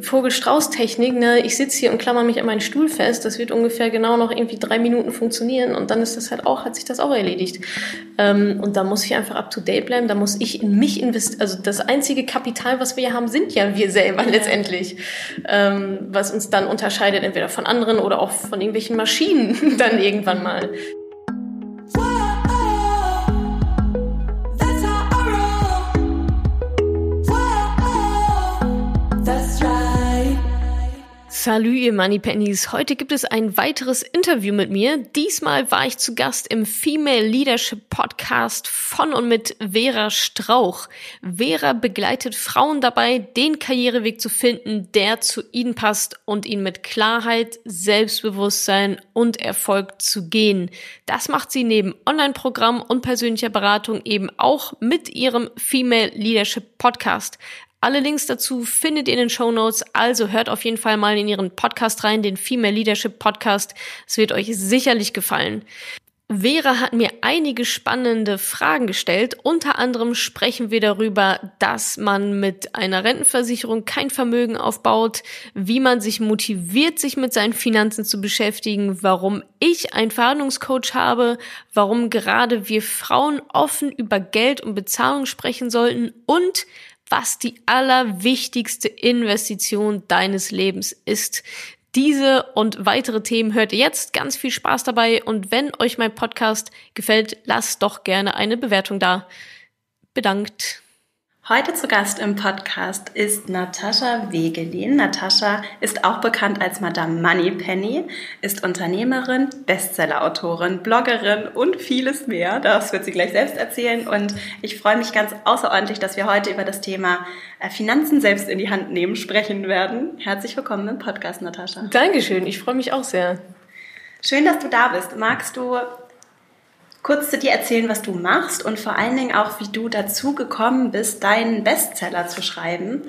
Vogelstrauß-Technik, ne, ich sitze hier und klammer mich an meinen Stuhl fest, das wird ungefähr genau noch irgendwie drei Minuten funktionieren und dann ist das halt auch, hat sich das auch erledigt. Ähm, und da muss ich einfach up to date bleiben, da muss ich in mich investieren. Also das einzige Kapital, was wir haben, sind ja wir selber letztendlich. Ähm, was uns dann unterscheidet, entweder von anderen oder auch von irgendwelchen Maschinen dann irgendwann mal. Salü, ihr Moneypennies. Heute gibt es ein weiteres Interview mit mir. Diesmal war ich zu Gast im Female Leadership Podcast von und mit Vera Strauch. Vera begleitet Frauen dabei, den Karriereweg zu finden, der zu ihnen passt und ihnen mit Klarheit, Selbstbewusstsein und Erfolg zu gehen. Das macht sie neben Online-Programm und persönlicher Beratung eben auch mit ihrem Female Leadership Podcast. Alle Links dazu findet ihr in den Show Notes, also hört auf jeden Fall mal in ihren Podcast rein, den Female Leadership Podcast. Es wird euch sicherlich gefallen. Vera hat mir einige spannende Fragen gestellt. Unter anderem sprechen wir darüber, dass man mit einer Rentenversicherung kein Vermögen aufbaut, wie man sich motiviert, sich mit seinen Finanzen zu beschäftigen, warum ich einen Verhandlungscoach habe, warum gerade wir Frauen offen über Geld und Bezahlung sprechen sollten und was die allerwichtigste Investition deines Lebens ist. Diese und weitere Themen hört ihr jetzt. Ganz viel Spaß dabei und wenn euch mein Podcast gefällt, lasst doch gerne eine Bewertung da. Bedankt. Heute zu Gast im Podcast ist Natascha Wegelin. Natascha ist auch bekannt als Madame Moneypenny, ist Unternehmerin, Bestsellerautorin, Bloggerin und vieles mehr. Das wird sie gleich selbst erzählen. Und ich freue mich ganz außerordentlich, dass wir heute über das Thema äh, Finanzen selbst in die Hand nehmen sprechen werden. Herzlich willkommen im Podcast, Natascha. Dankeschön, ich freue mich auch sehr. Schön, dass du da bist. Magst du kurz zu dir erzählen, was du machst und vor allen Dingen auch, wie du dazu gekommen bist, deinen Bestseller zu schreiben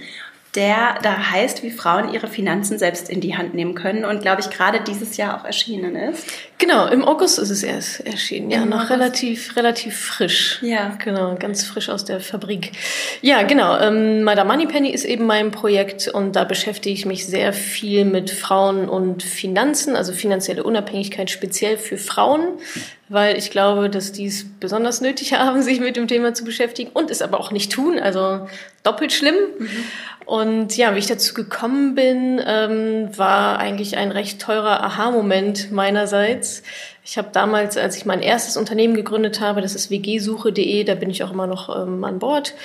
der da heißt, wie Frauen ihre Finanzen selbst in die Hand nehmen können und, glaube ich, gerade dieses Jahr auch erschienen ist. Genau, im August ist es erst erschienen, ja, Im noch August. relativ, relativ frisch. Ja. Genau, ganz frisch aus der Fabrik. Ja, genau, ähm, Madame Moneypenny ist eben mein Projekt und da beschäftige ich mich sehr viel mit Frauen und Finanzen, also finanzielle Unabhängigkeit speziell für Frauen, weil ich glaube, dass die es besonders nötig haben, sich mit dem Thema zu beschäftigen und es aber auch nicht tun, also doppelt schlimm. Mhm. Und ja, wie ich dazu gekommen bin, ähm, war eigentlich ein recht teurer Aha-Moment meinerseits. Ich habe damals, als ich mein erstes Unternehmen gegründet habe, das ist wgsuche.de, da bin ich auch immer noch ähm, an Bord.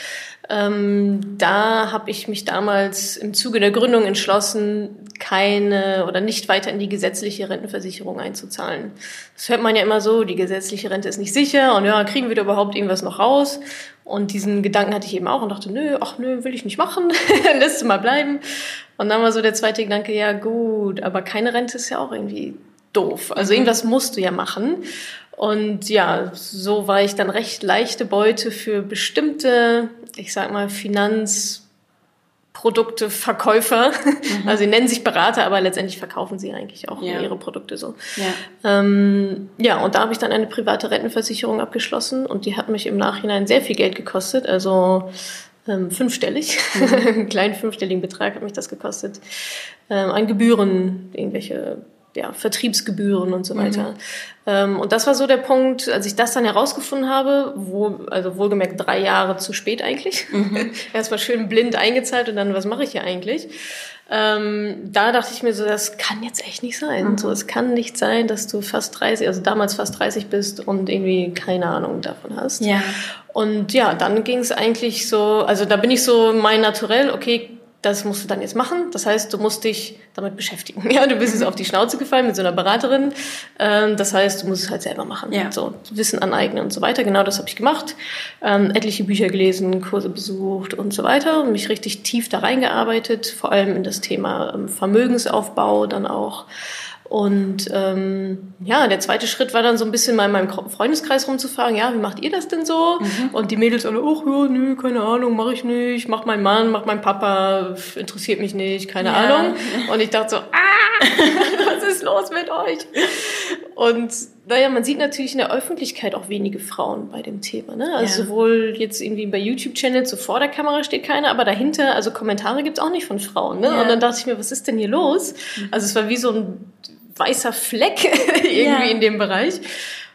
Ähm, da habe ich mich damals im Zuge der Gründung entschlossen, keine oder nicht weiter in die gesetzliche Rentenversicherung einzuzahlen. Das hört man ja immer so, die gesetzliche Rente ist nicht sicher und ja, kriegen wir da überhaupt irgendwas noch raus? Und diesen Gedanken hatte ich eben auch und dachte, nö, ach nö, will ich nicht machen, lässt du mal bleiben. Und dann war so der zweite Gedanke, ja gut, aber keine Rente ist ja auch irgendwie doof. Also mhm. irgendwas musst du ja machen. Und ja, so war ich dann recht leichte Beute für bestimmte, ich sag mal, Finanzprodukteverkäufer. Mhm. Also sie nennen sich Berater, aber letztendlich verkaufen sie eigentlich auch ja. ihre Produkte so. Ja, ähm, ja und da habe ich dann eine private Rentenversicherung abgeschlossen und die hat mich im Nachhinein sehr viel Geld gekostet. Also ähm, fünfstellig, mhm. einen kleinen fünfstelligen Betrag hat mich das gekostet. Ähm, an Gebühren, irgendwelche ja, Vertriebsgebühren und so weiter. Mhm. Ähm, und das war so der Punkt, als ich das dann herausgefunden habe, wo, also wohlgemerkt drei Jahre zu spät eigentlich. Mhm. Erstmal schön blind eingezahlt und dann, was mache ich hier eigentlich? Ähm, da dachte ich mir so, das kann jetzt echt nicht sein. Mhm. So, es kann nicht sein, dass du fast 30, also damals fast 30 bist und irgendwie keine Ahnung davon hast. Ja. Und ja, dann ging es eigentlich so, also da bin ich so mein Naturell, okay, das musst du dann jetzt machen. Das heißt, du musst dich damit beschäftigen. Ja, du bist jetzt auf die Schnauze gefallen mit so einer Beraterin. Ähm, das heißt, du musst es halt selber machen. Ja. So Wissen aneignen und so weiter. Genau das habe ich gemacht. Ähm, etliche Bücher gelesen, Kurse besucht und so weiter und mich richtig tief da reingearbeitet, vor allem in das Thema ähm, Vermögensaufbau dann auch. Und ähm, ja, der zweite Schritt war dann so ein bisschen mal in meinem Freundeskreis rumzufahren. Ja, wie macht ihr das denn so? Mhm. Und die Mädels alle, ach ja, nö, keine Ahnung, mache ich nicht. Macht mein Mann, macht mein Papa, interessiert mich nicht, keine ja. Ahnung. Und ich dachte so, ah, was ist los mit euch? Und naja, man sieht natürlich in der Öffentlichkeit auch wenige Frauen bei dem Thema. Ne? Also ja. sowohl jetzt irgendwie bei YouTube-Channels, so vor der Kamera steht keiner, aber dahinter, also Kommentare gibt's auch nicht von Frauen. Ne? Ja. Und dann dachte ich mir, was ist denn hier los? Mhm. Also es war wie so ein weißer Fleck irgendwie ja. in dem Bereich.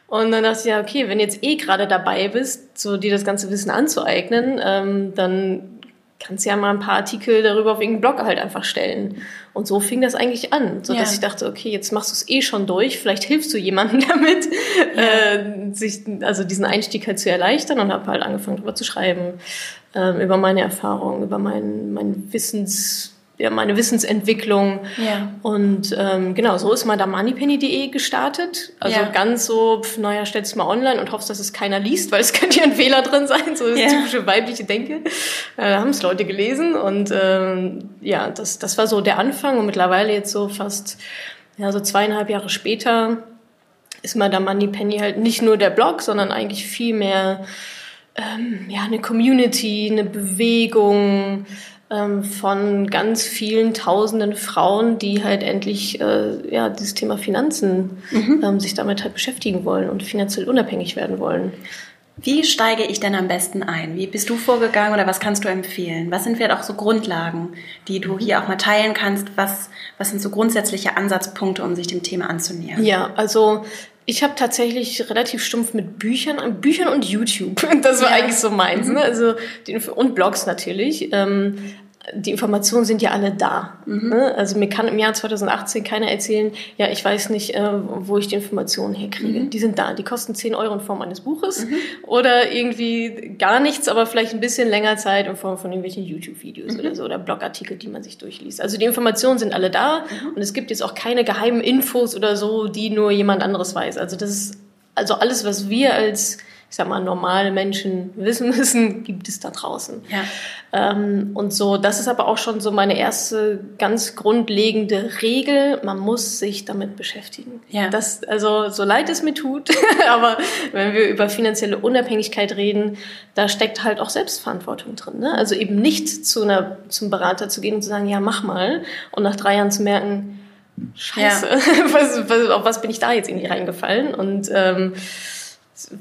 Und dann dachte ich, ja, okay, wenn jetzt eh gerade dabei bist, so dir das ganze Wissen anzueignen, ähm, dann kannst ja mal ein paar Artikel darüber auf irgendeinen Blog halt einfach stellen. Und so fing das eigentlich an, so dass ja. ich dachte, okay, jetzt machst du es eh schon durch, vielleicht hilfst du jemandem damit, ja. äh, sich also diesen Einstieg halt zu erleichtern und habe halt angefangen darüber zu schreiben, äh, über meine Erfahrungen, über mein, mein Wissens ja, meine Wissensentwicklung. Ja. Und ähm, genau, so ist mal da moneypenny.de gestartet. Also ja. ganz so, pf, naja, stellst mal online und hoffst, dass es keiner liest, weil es könnte ja ein Fehler drin sein, so das ja. typische weibliche Denke. Äh, haben es Leute gelesen und ähm, ja, das, das war so der Anfang und mittlerweile jetzt so fast, ja, so zweieinhalb Jahre später ist Madame Moneypenny halt nicht nur der Blog, sondern eigentlich viel mehr ähm, ja, eine Community, eine Bewegung, von ganz vielen tausenden Frauen, die halt endlich äh, ja, dieses Thema Finanzen mhm. ähm, sich damit halt beschäftigen wollen und finanziell unabhängig werden wollen. Wie steige ich denn am besten ein? Wie bist du vorgegangen oder was kannst du empfehlen? Was sind vielleicht auch so Grundlagen, die du hier auch mal teilen kannst? Was, was sind so grundsätzliche Ansatzpunkte, um sich dem Thema anzunähern? Ja, also ich habe tatsächlich relativ stumpf mit Büchern, Büchern und YouTube. Das war ja. eigentlich so meins. Ne? Mhm. Also und Blogs natürlich. Ähm, die Informationen sind ja alle da. Mhm. Ne? Also mir kann im Jahr 2018 keiner erzählen, ja, ich weiß nicht, äh, wo ich die Informationen herkriege. Mhm. Die sind da. Die kosten 10 Euro in Form eines Buches mhm. oder irgendwie gar nichts, aber vielleicht ein bisschen länger Zeit in Form von irgendwelchen YouTube-Videos mhm. oder so oder Blogartikel, die man sich durchliest. Also die Informationen sind alle da mhm. und es gibt jetzt auch keine geheimen Infos oder so, die nur jemand anderes weiß. Also das ist also alles, was wir als ich sag mal, normale Menschen wissen müssen, gibt es da draußen. Ja. Ähm, und so, das ist aber auch schon so meine erste ganz grundlegende Regel. Man muss sich damit beschäftigen. Ja. Das, also, so leid es mir tut, aber wenn wir über finanzielle Unabhängigkeit reden, da steckt halt auch Selbstverantwortung drin. Ne? Also eben nicht zu einer, zum Berater zu gehen und zu sagen, ja, mach mal. Und nach drei Jahren zu merken, Scheiße, ja. was, was, auf was bin ich da jetzt irgendwie reingefallen? Und ähm,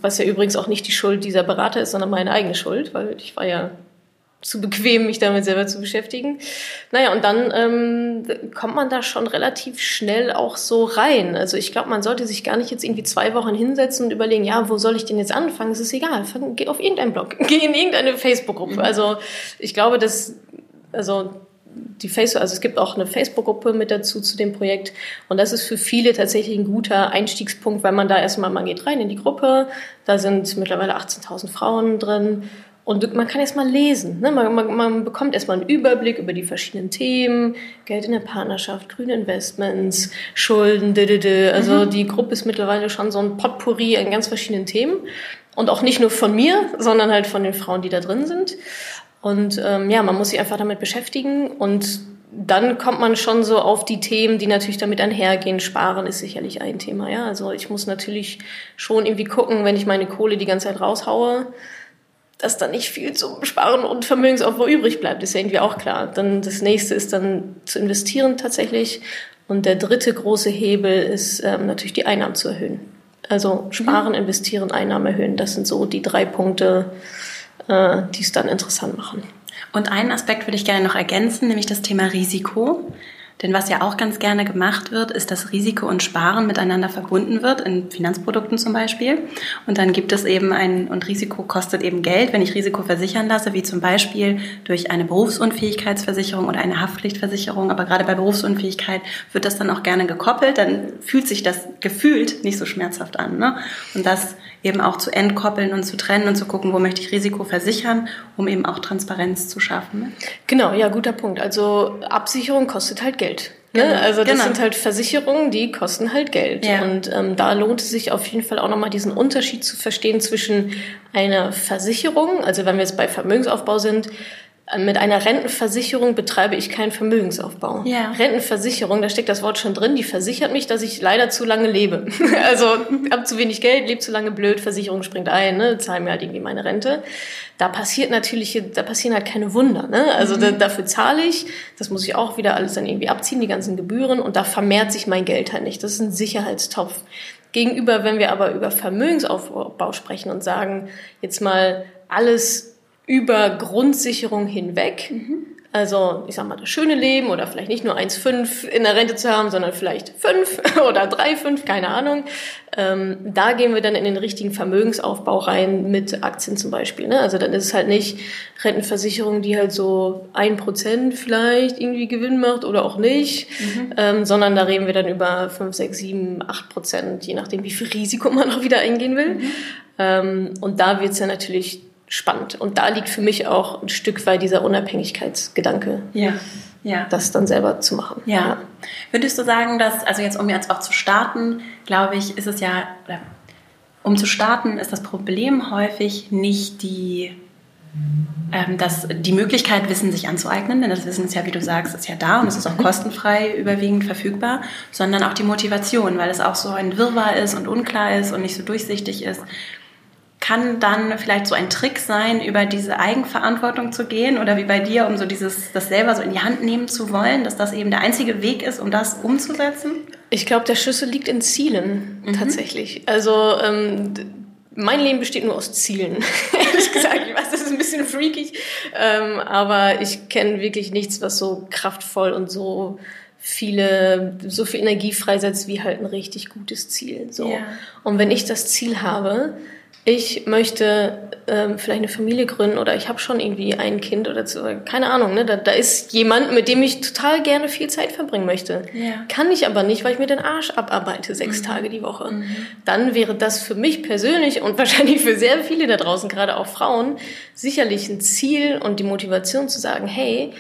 was ja übrigens auch nicht die Schuld dieser Berater ist, sondern meine eigene Schuld, weil ich war ja zu bequem, mich damit selber zu beschäftigen. Naja, und dann ähm, kommt man da schon relativ schnell auch so rein. Also ich glaube, man sollte sich gar nicht jetzt irgendwie zwei Wochen hinsetzen und überlegen, ja, wo soll ich denn jetzt anfangen? Es ist egal, geh auf irgendeinen Blog, geh in irgendeine Facebook-Gruppe. Also ich glaube, dass, also die Facebook, also es gibt auch eine Facebook-Gruppe mit dazu zu dem Projekt. Und das ist für viele tatsächlich ein guter Einstiegspunkt, weil man da erstmal, man geht rein in die Gruppe, da sind mittlerweile 18.000 Frauen drin. Und man kann erstmal lesen. Ne? Man, man, man bekommt erstmal einen Überblick über die verschiedenen Themen, Geld in der Partnerschaft, grüne Investments, Schulden, d Also mhm. die Gruppe ist mittlerweile schon so ein Potpourri an ganz verschiedenen Themen. Und auch nicht nur von mir, sondern halt von den Frauen, die da drin sind. Und ähm, ja, man muss sich einfach damit beschäftigen und dann kommt man schon so auf die Themen, die natürlich damit einhergehen. Sparen ist sicherlich ein Thema, ja. Also ich muss natürlich schon irgendwie gucken, wenn ich meine Kohle die ganze Zeit raushaue, dass da nicht viel zum Sparen und Vermögensaufbau übrig bleibt, ist ja irgendwie auch klar. Dann das nächste ist dann zu investieren tatsächlich. Und der dritte große Hebel ist ähm, natürlich die Einnahmen zu erhöhen. Also sparen, mhm. investieren, Einnahmen erhöhen. Das sind so die drei Punkte, äh, die es dann interessant machen. Und einen Aspekt würde ich gerne noch ergänzen, nämlich das Thema Risiko. Denn was ja auch ganz gerne gemacht wird, ist, dass Risiko und Sparen miteinander verbunden wird, in Finanzprodukten zum Beispiel. Und dann gibt es eben ein, und Risiko kostet eben Geld, wenn ich Risiko versichern lasse, wie zum Beispiel durch eine Berufsunfähigkeitsversicherung oder eine Haftpflichtversicherung. Aber gerade bei Berufsunfähigkeit wird das dann auch gerne gekoppelt, dann fühlt sich das gefühlt nicht so schmerzhaft an. Ne? Und das eben auch zu entkoppeln und zu trennen und zu gucken, wo möchte ich Risiko versichern, um eben auch Transparenz zu schaffen. Ne? Genau, ja, guter Punkt. Also Absicherung kostet halt Geld. Ne? Genau, also das genau. sind halt Versicherungen, die kosten halt Geld. Ja. Und ähm, da lohnt es sich auf jeden Fall auch nochmal diesen Unterschied zu verstehen zwischen einer Versicherung, also wenn wir jetzt bei Vermögensaufbau sind, mit einer Rentenversicherung betreibe ich keinen Vermögensaufbau. Ja. Rentenversicherung, da steckt das Wort schon drin, die versichert mich, dass ich leider zu lange lebe. also habe zu wenig Geld, lebe zu lange blöd, Versicherung springt ein, ne, zahlen mir halt irgendwie meine Rente. Da passiert natürlich, da passieren halt keine Wunder. Ne? Also mhm. da, dafür zahle ich, das muss ich auch wieder alles dann irgendwie abziehen, die ganzen Gebühren und da vermehrt sich mein Geld halt nicht. Das ist ein Sicherheitstopf. Gegenüber, wenn wir aber über Vermögensaufbau sprechen und sagen, jetzt mal alles über Grundsicherung hinweg, mhm. Also, ich sag mal, das schöne Leben oder vielleicht nicht nur 1,5 in der Rente zu haben, sondern vielleicht 5 oder 3,5, keine Ahnung. Ähm, da gehen wir dann in den richtigen Vermögensaufbau rein mit Aktien zum Beispiel. Ne? Also dann ist es halt nicht Rentenversicherung, die halt so ein Prozent vielleicht irgendwie Gewinn macht oder auch nicht, mhm. ähm, sondern da reden wir dann über 5, 6, 7, 8 Prozent, je nachdem, wie viel Risiko man auch wieder eingehen will. Mhm. Ähm, und da wird es ja natürlich spannend. Und da liegt für mich auch ein Stück weit dieser Unabhängigkeitsgedanke. Ja. Ja. Das dann selber zu machen. Ja. ja. Würdest du sagen, dass, also jetzt um jetzt auch zu starten, glaube ich, ist es ja, um zu starten, ist das Problem häufig nicht die, ähm, dass die Möglichkeit, Wissen sich anzueignen, denn das Wissen ist ja, wie du sagst, ist ja da und es ist auch kostenfrei überwiegend verfügbar, sondern auch die Motivation, weil es auch so ein Wirrwarr ist und unklar ist und nicht so durchsichtig ist kann dann vielleicht so ein Trick sein, über diese Eigenverantwortung zu gehen oder wie bei dir, um so dieses, das selber so in die Hand nehmen zu wollen, dass das eben der einzige Weg ist, um das umzusetzen? Ich glaube, der Schlüssel liegt in Zielen mhm. tatsächlich. Also ähm, mein Leben besteht nur aus Zielen. Ehrlich gesagt, ich weiß, das ist ein bisschen freakig, ähm, aber ich kenne wirklich nichts, was so kraftvoll und so viele, so viel Energie freisetzt wie halt ein richtig gutes Ziel. So. Ja. Und wenn ich das Ziel habe, ich möchte ähm, vielleicht eine Familie gründen oder ich habe schon irgendwie ein Kind oder so, keine Ahnung, ne? Da, da ist jemand, mit dem ich total gerne viel Zeit verbringen möchte. Ja. Kann ich aber nicht, weil ich mir den Arsch abarbeite, sechs mhm. Tage die Woche. Mhm. Dann wäre das für mich persönlich und wahrscheinlich für sehr viele da draußen, gerade auch Frauen, sicherlich ein Ziel und die Motivation zu sagen, hey,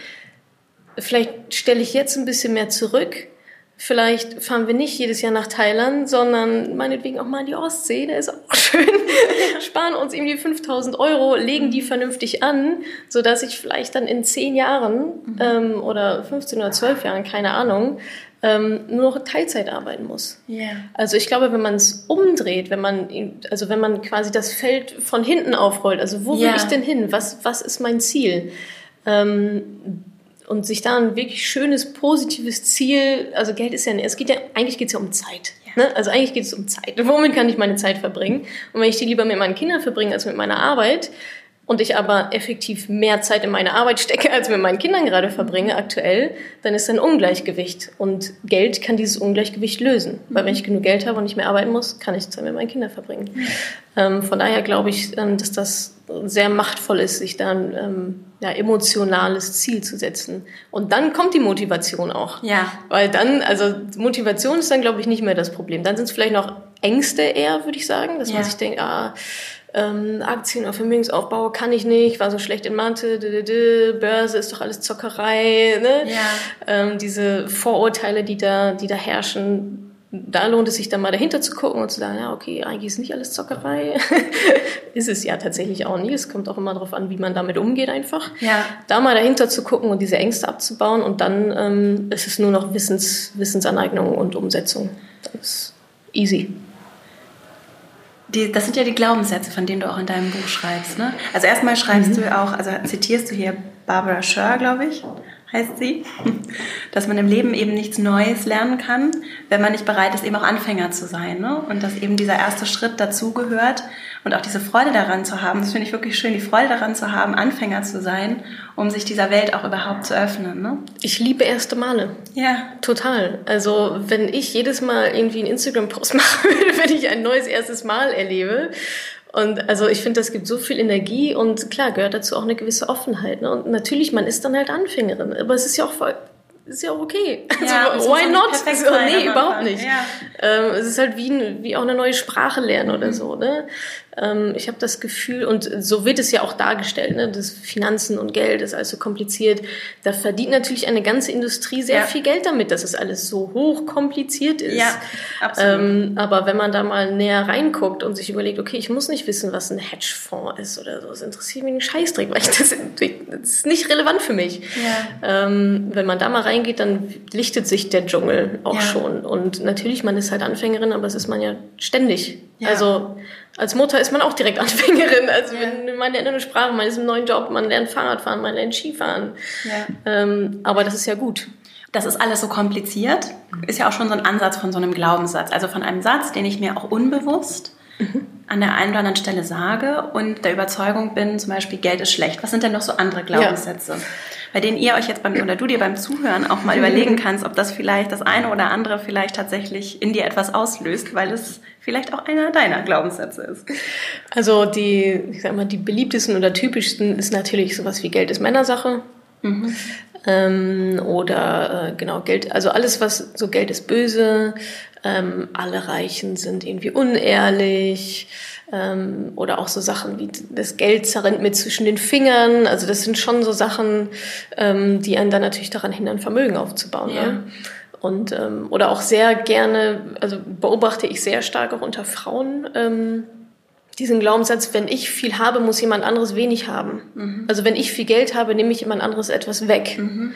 vielleicht stelle ich jetzt ein bisschen mehr zurück Vielleicht fahren wir nicht jedes Jahr nach Thailand, sondern meinetwegen auch mal in die Ostsee, der ist auch schön. Sparen uns irgendwie 5000 Euro, legen die vernünftig an, so dass ich vielleicht dann in 10 Jahren mhm. ähm, oder 15 oder 12 Jahren, keine Ahnung, ähm, nur noch Teilzeit arbeiten muss. Yeah. Also ich glaube, wenn man es umdreht, wenn man, also wenn man quasi das Feld von hinten aufrollt, also wo yeah. will ich denn hin? Was, was ist mein Ziel? Ähm, und sich da ein wirklich schönes, positives Ziel, also Geld ist ja, es geht ja, eigentlich geht es ja um Zeit. Ja. Ne? Also eigentlich geht es um Zeit. Womit kann ich meine Zeit verbringen? Und wenn ich die lieber mit meinen Kindern verbringe als mit meiner Arbeit, und ich aber effektiv mehr Zeit in meine Arbeit stecke, als mit meinen Kindern gerade verbringe aktuell, dann ist ein Ungleichgewicht. Und Geld kann dieses Ungleichgewicht lösen. Weil wenn ich genug Geld habe und nicht mehr arbeiten muss, kann ich Zeit mit meinen Kindern verbringen. Ähm, von daher glaube ich, ähm, dass das sehr machtvoll ist, sich da ein ähm, ja, emotionales Ziel zu setzen. Und dann kommt die Motivation auch. Ja. Weil dann, also Motivation ist dann, glaube ich, nicht mehr das Problem. Dann sind es vielleicht noch Ängste eher, würde ich sagen, dass ja. man sich denkt, ah, ähm, Aktien oder Vermögensaufbau kann ich nicht, war so schlecht in Mathe, Börse ist doch alles Zockerei, ne? Ja. Ähm, diese Vorurteile, die da, die da herrschen, da lohnt es sich dann mal dahinter zu gucken und zu sagen, ja, okay, eigentlich ist nicht alles Zockerei. ist es ja tatsächlich auch nie. Es kommt auch immer darauf an, wie man damit umgeht einfach. Ja. Da mal dahinter zu gucken und diese Ängste abzubauen und dann ähm, ist es nur noch Wissens, Wissensaneignung und Umsetzung. Das ist easy die, das sind ja die Glaubenssätze, von denen du auch in deinem Buch schreibst. Ne? Also erstmal schreibst mhm. du auch, also zitierst du hier Barbara Scher, glaube ich, heißt sie, dass man im Leben eben nichts Neues lernen kann, wenn man nicht bereit ist, eben auch Anfänger zu sein. Ne? Und dass eben dieser erste Schritt dazugehört und auch diese Freude daran zu haben. Das finde ich wirklich schön, die Freude daran zu haben, Anfänger zu sein, um sich dieser Welt auch überhaupt zu öffnen. Ne? Ich liebe erste Male. Ja. Total. Also wenn ich jedes Mal irgendwie einen Instagram-Post mache, wenn ich ein neues erstes Mal erlebe, und also ich finde, das gibt so viel Energie und klar gehört dazu auch eine gewisse Offenheit. Ne? Und natürlich, man ist dann halt Anfängerin, aber es ist ja auch voll, ist ja auch okay. Ja, also, why not? So, nee, überhaupt nicht. Ja. Ähm, es ist halt wie, wie auch eine neue Sprache lernen oder mhm. so. Ne? Ähm, ich habe das Gefühl, und so wird es ja auch dargestellt, ne? das Finanzen und Geld ist alles so kompliziert. Da verdient natürlich eine ganze Industrie sehr ja. viel Geld damit, dass es alles so hoch kompliziert ist. Ja, absolut. Ähm, aber wenn man da mal näher reinguckt und sich überlegt, okay, ich muss nicht wissen, was ein Hedgefonds ist oder so, das interessiert mich einen Scheißdreck, weil ich das, das ist nicht relevant für mich. Ja. Ähm, wenn man da mal reingeht, dann lichtet sich der Dschungel auch ja. schon. Und natürlich, man ist halt Anfängerin, aber es ist man ja ständig. Ja. Also als Mutter ist man auch direkt Anfängerin. Also ja. wenn man lernt eine Sprache, man ist im neuen Job, man lernt Fahrradfahren, man lernt Skifahren. Ja. Ähm, aber das ist ja gut. Das ist alles so kompliziert, ist ja auch schon so ein Ansatz von so einem Glaubenssatz. Also von einem Satz, den ich mir auch unbewusst mhm. an der einen oder anderen Stelle sage und der Überzeugung bin, zum Beispiel Geld ist schlecht. Was sind denn noch so andere Glaubenssätze? Ja bei denen ihr euch jetzt beim, oder du dir beim Zuhören auch mal überlegen kannst, ob das vielleicht das eine oder andere vielleicht tatsächlich in dir etwas auslöst, weil es vielleicht auch einer deiner Glaubenssätze ist. Also die, ich sag mal, die beliebtesten oder typischsten ist natürlich sowas wie Geld ist Männersache. Mhm. Ähm, oder äh, genau Geld, also alles was so Geld ist böse, ähm, alle Reichen sind irgendwie unehrlich, ähm, oder auch so Sachen wie das Geld zerrennt mir zwischen den Fingern. Also das sind schon so Sachen, ähm, die einen dann natürlich daran hindern, Vermögen aufzubauen. Ja. Ne? Und ähm, oder auch sehr gerne, also beobachte ich sehr stark auch unter Frauen. Ähm, diesen Glaubenssatz, wenn ich viel habe, muss jemand anderes wenig haben. Mhm. Also wenn ich viel Geld habe, nehme ich jemand anderes etwas weg. Mhm.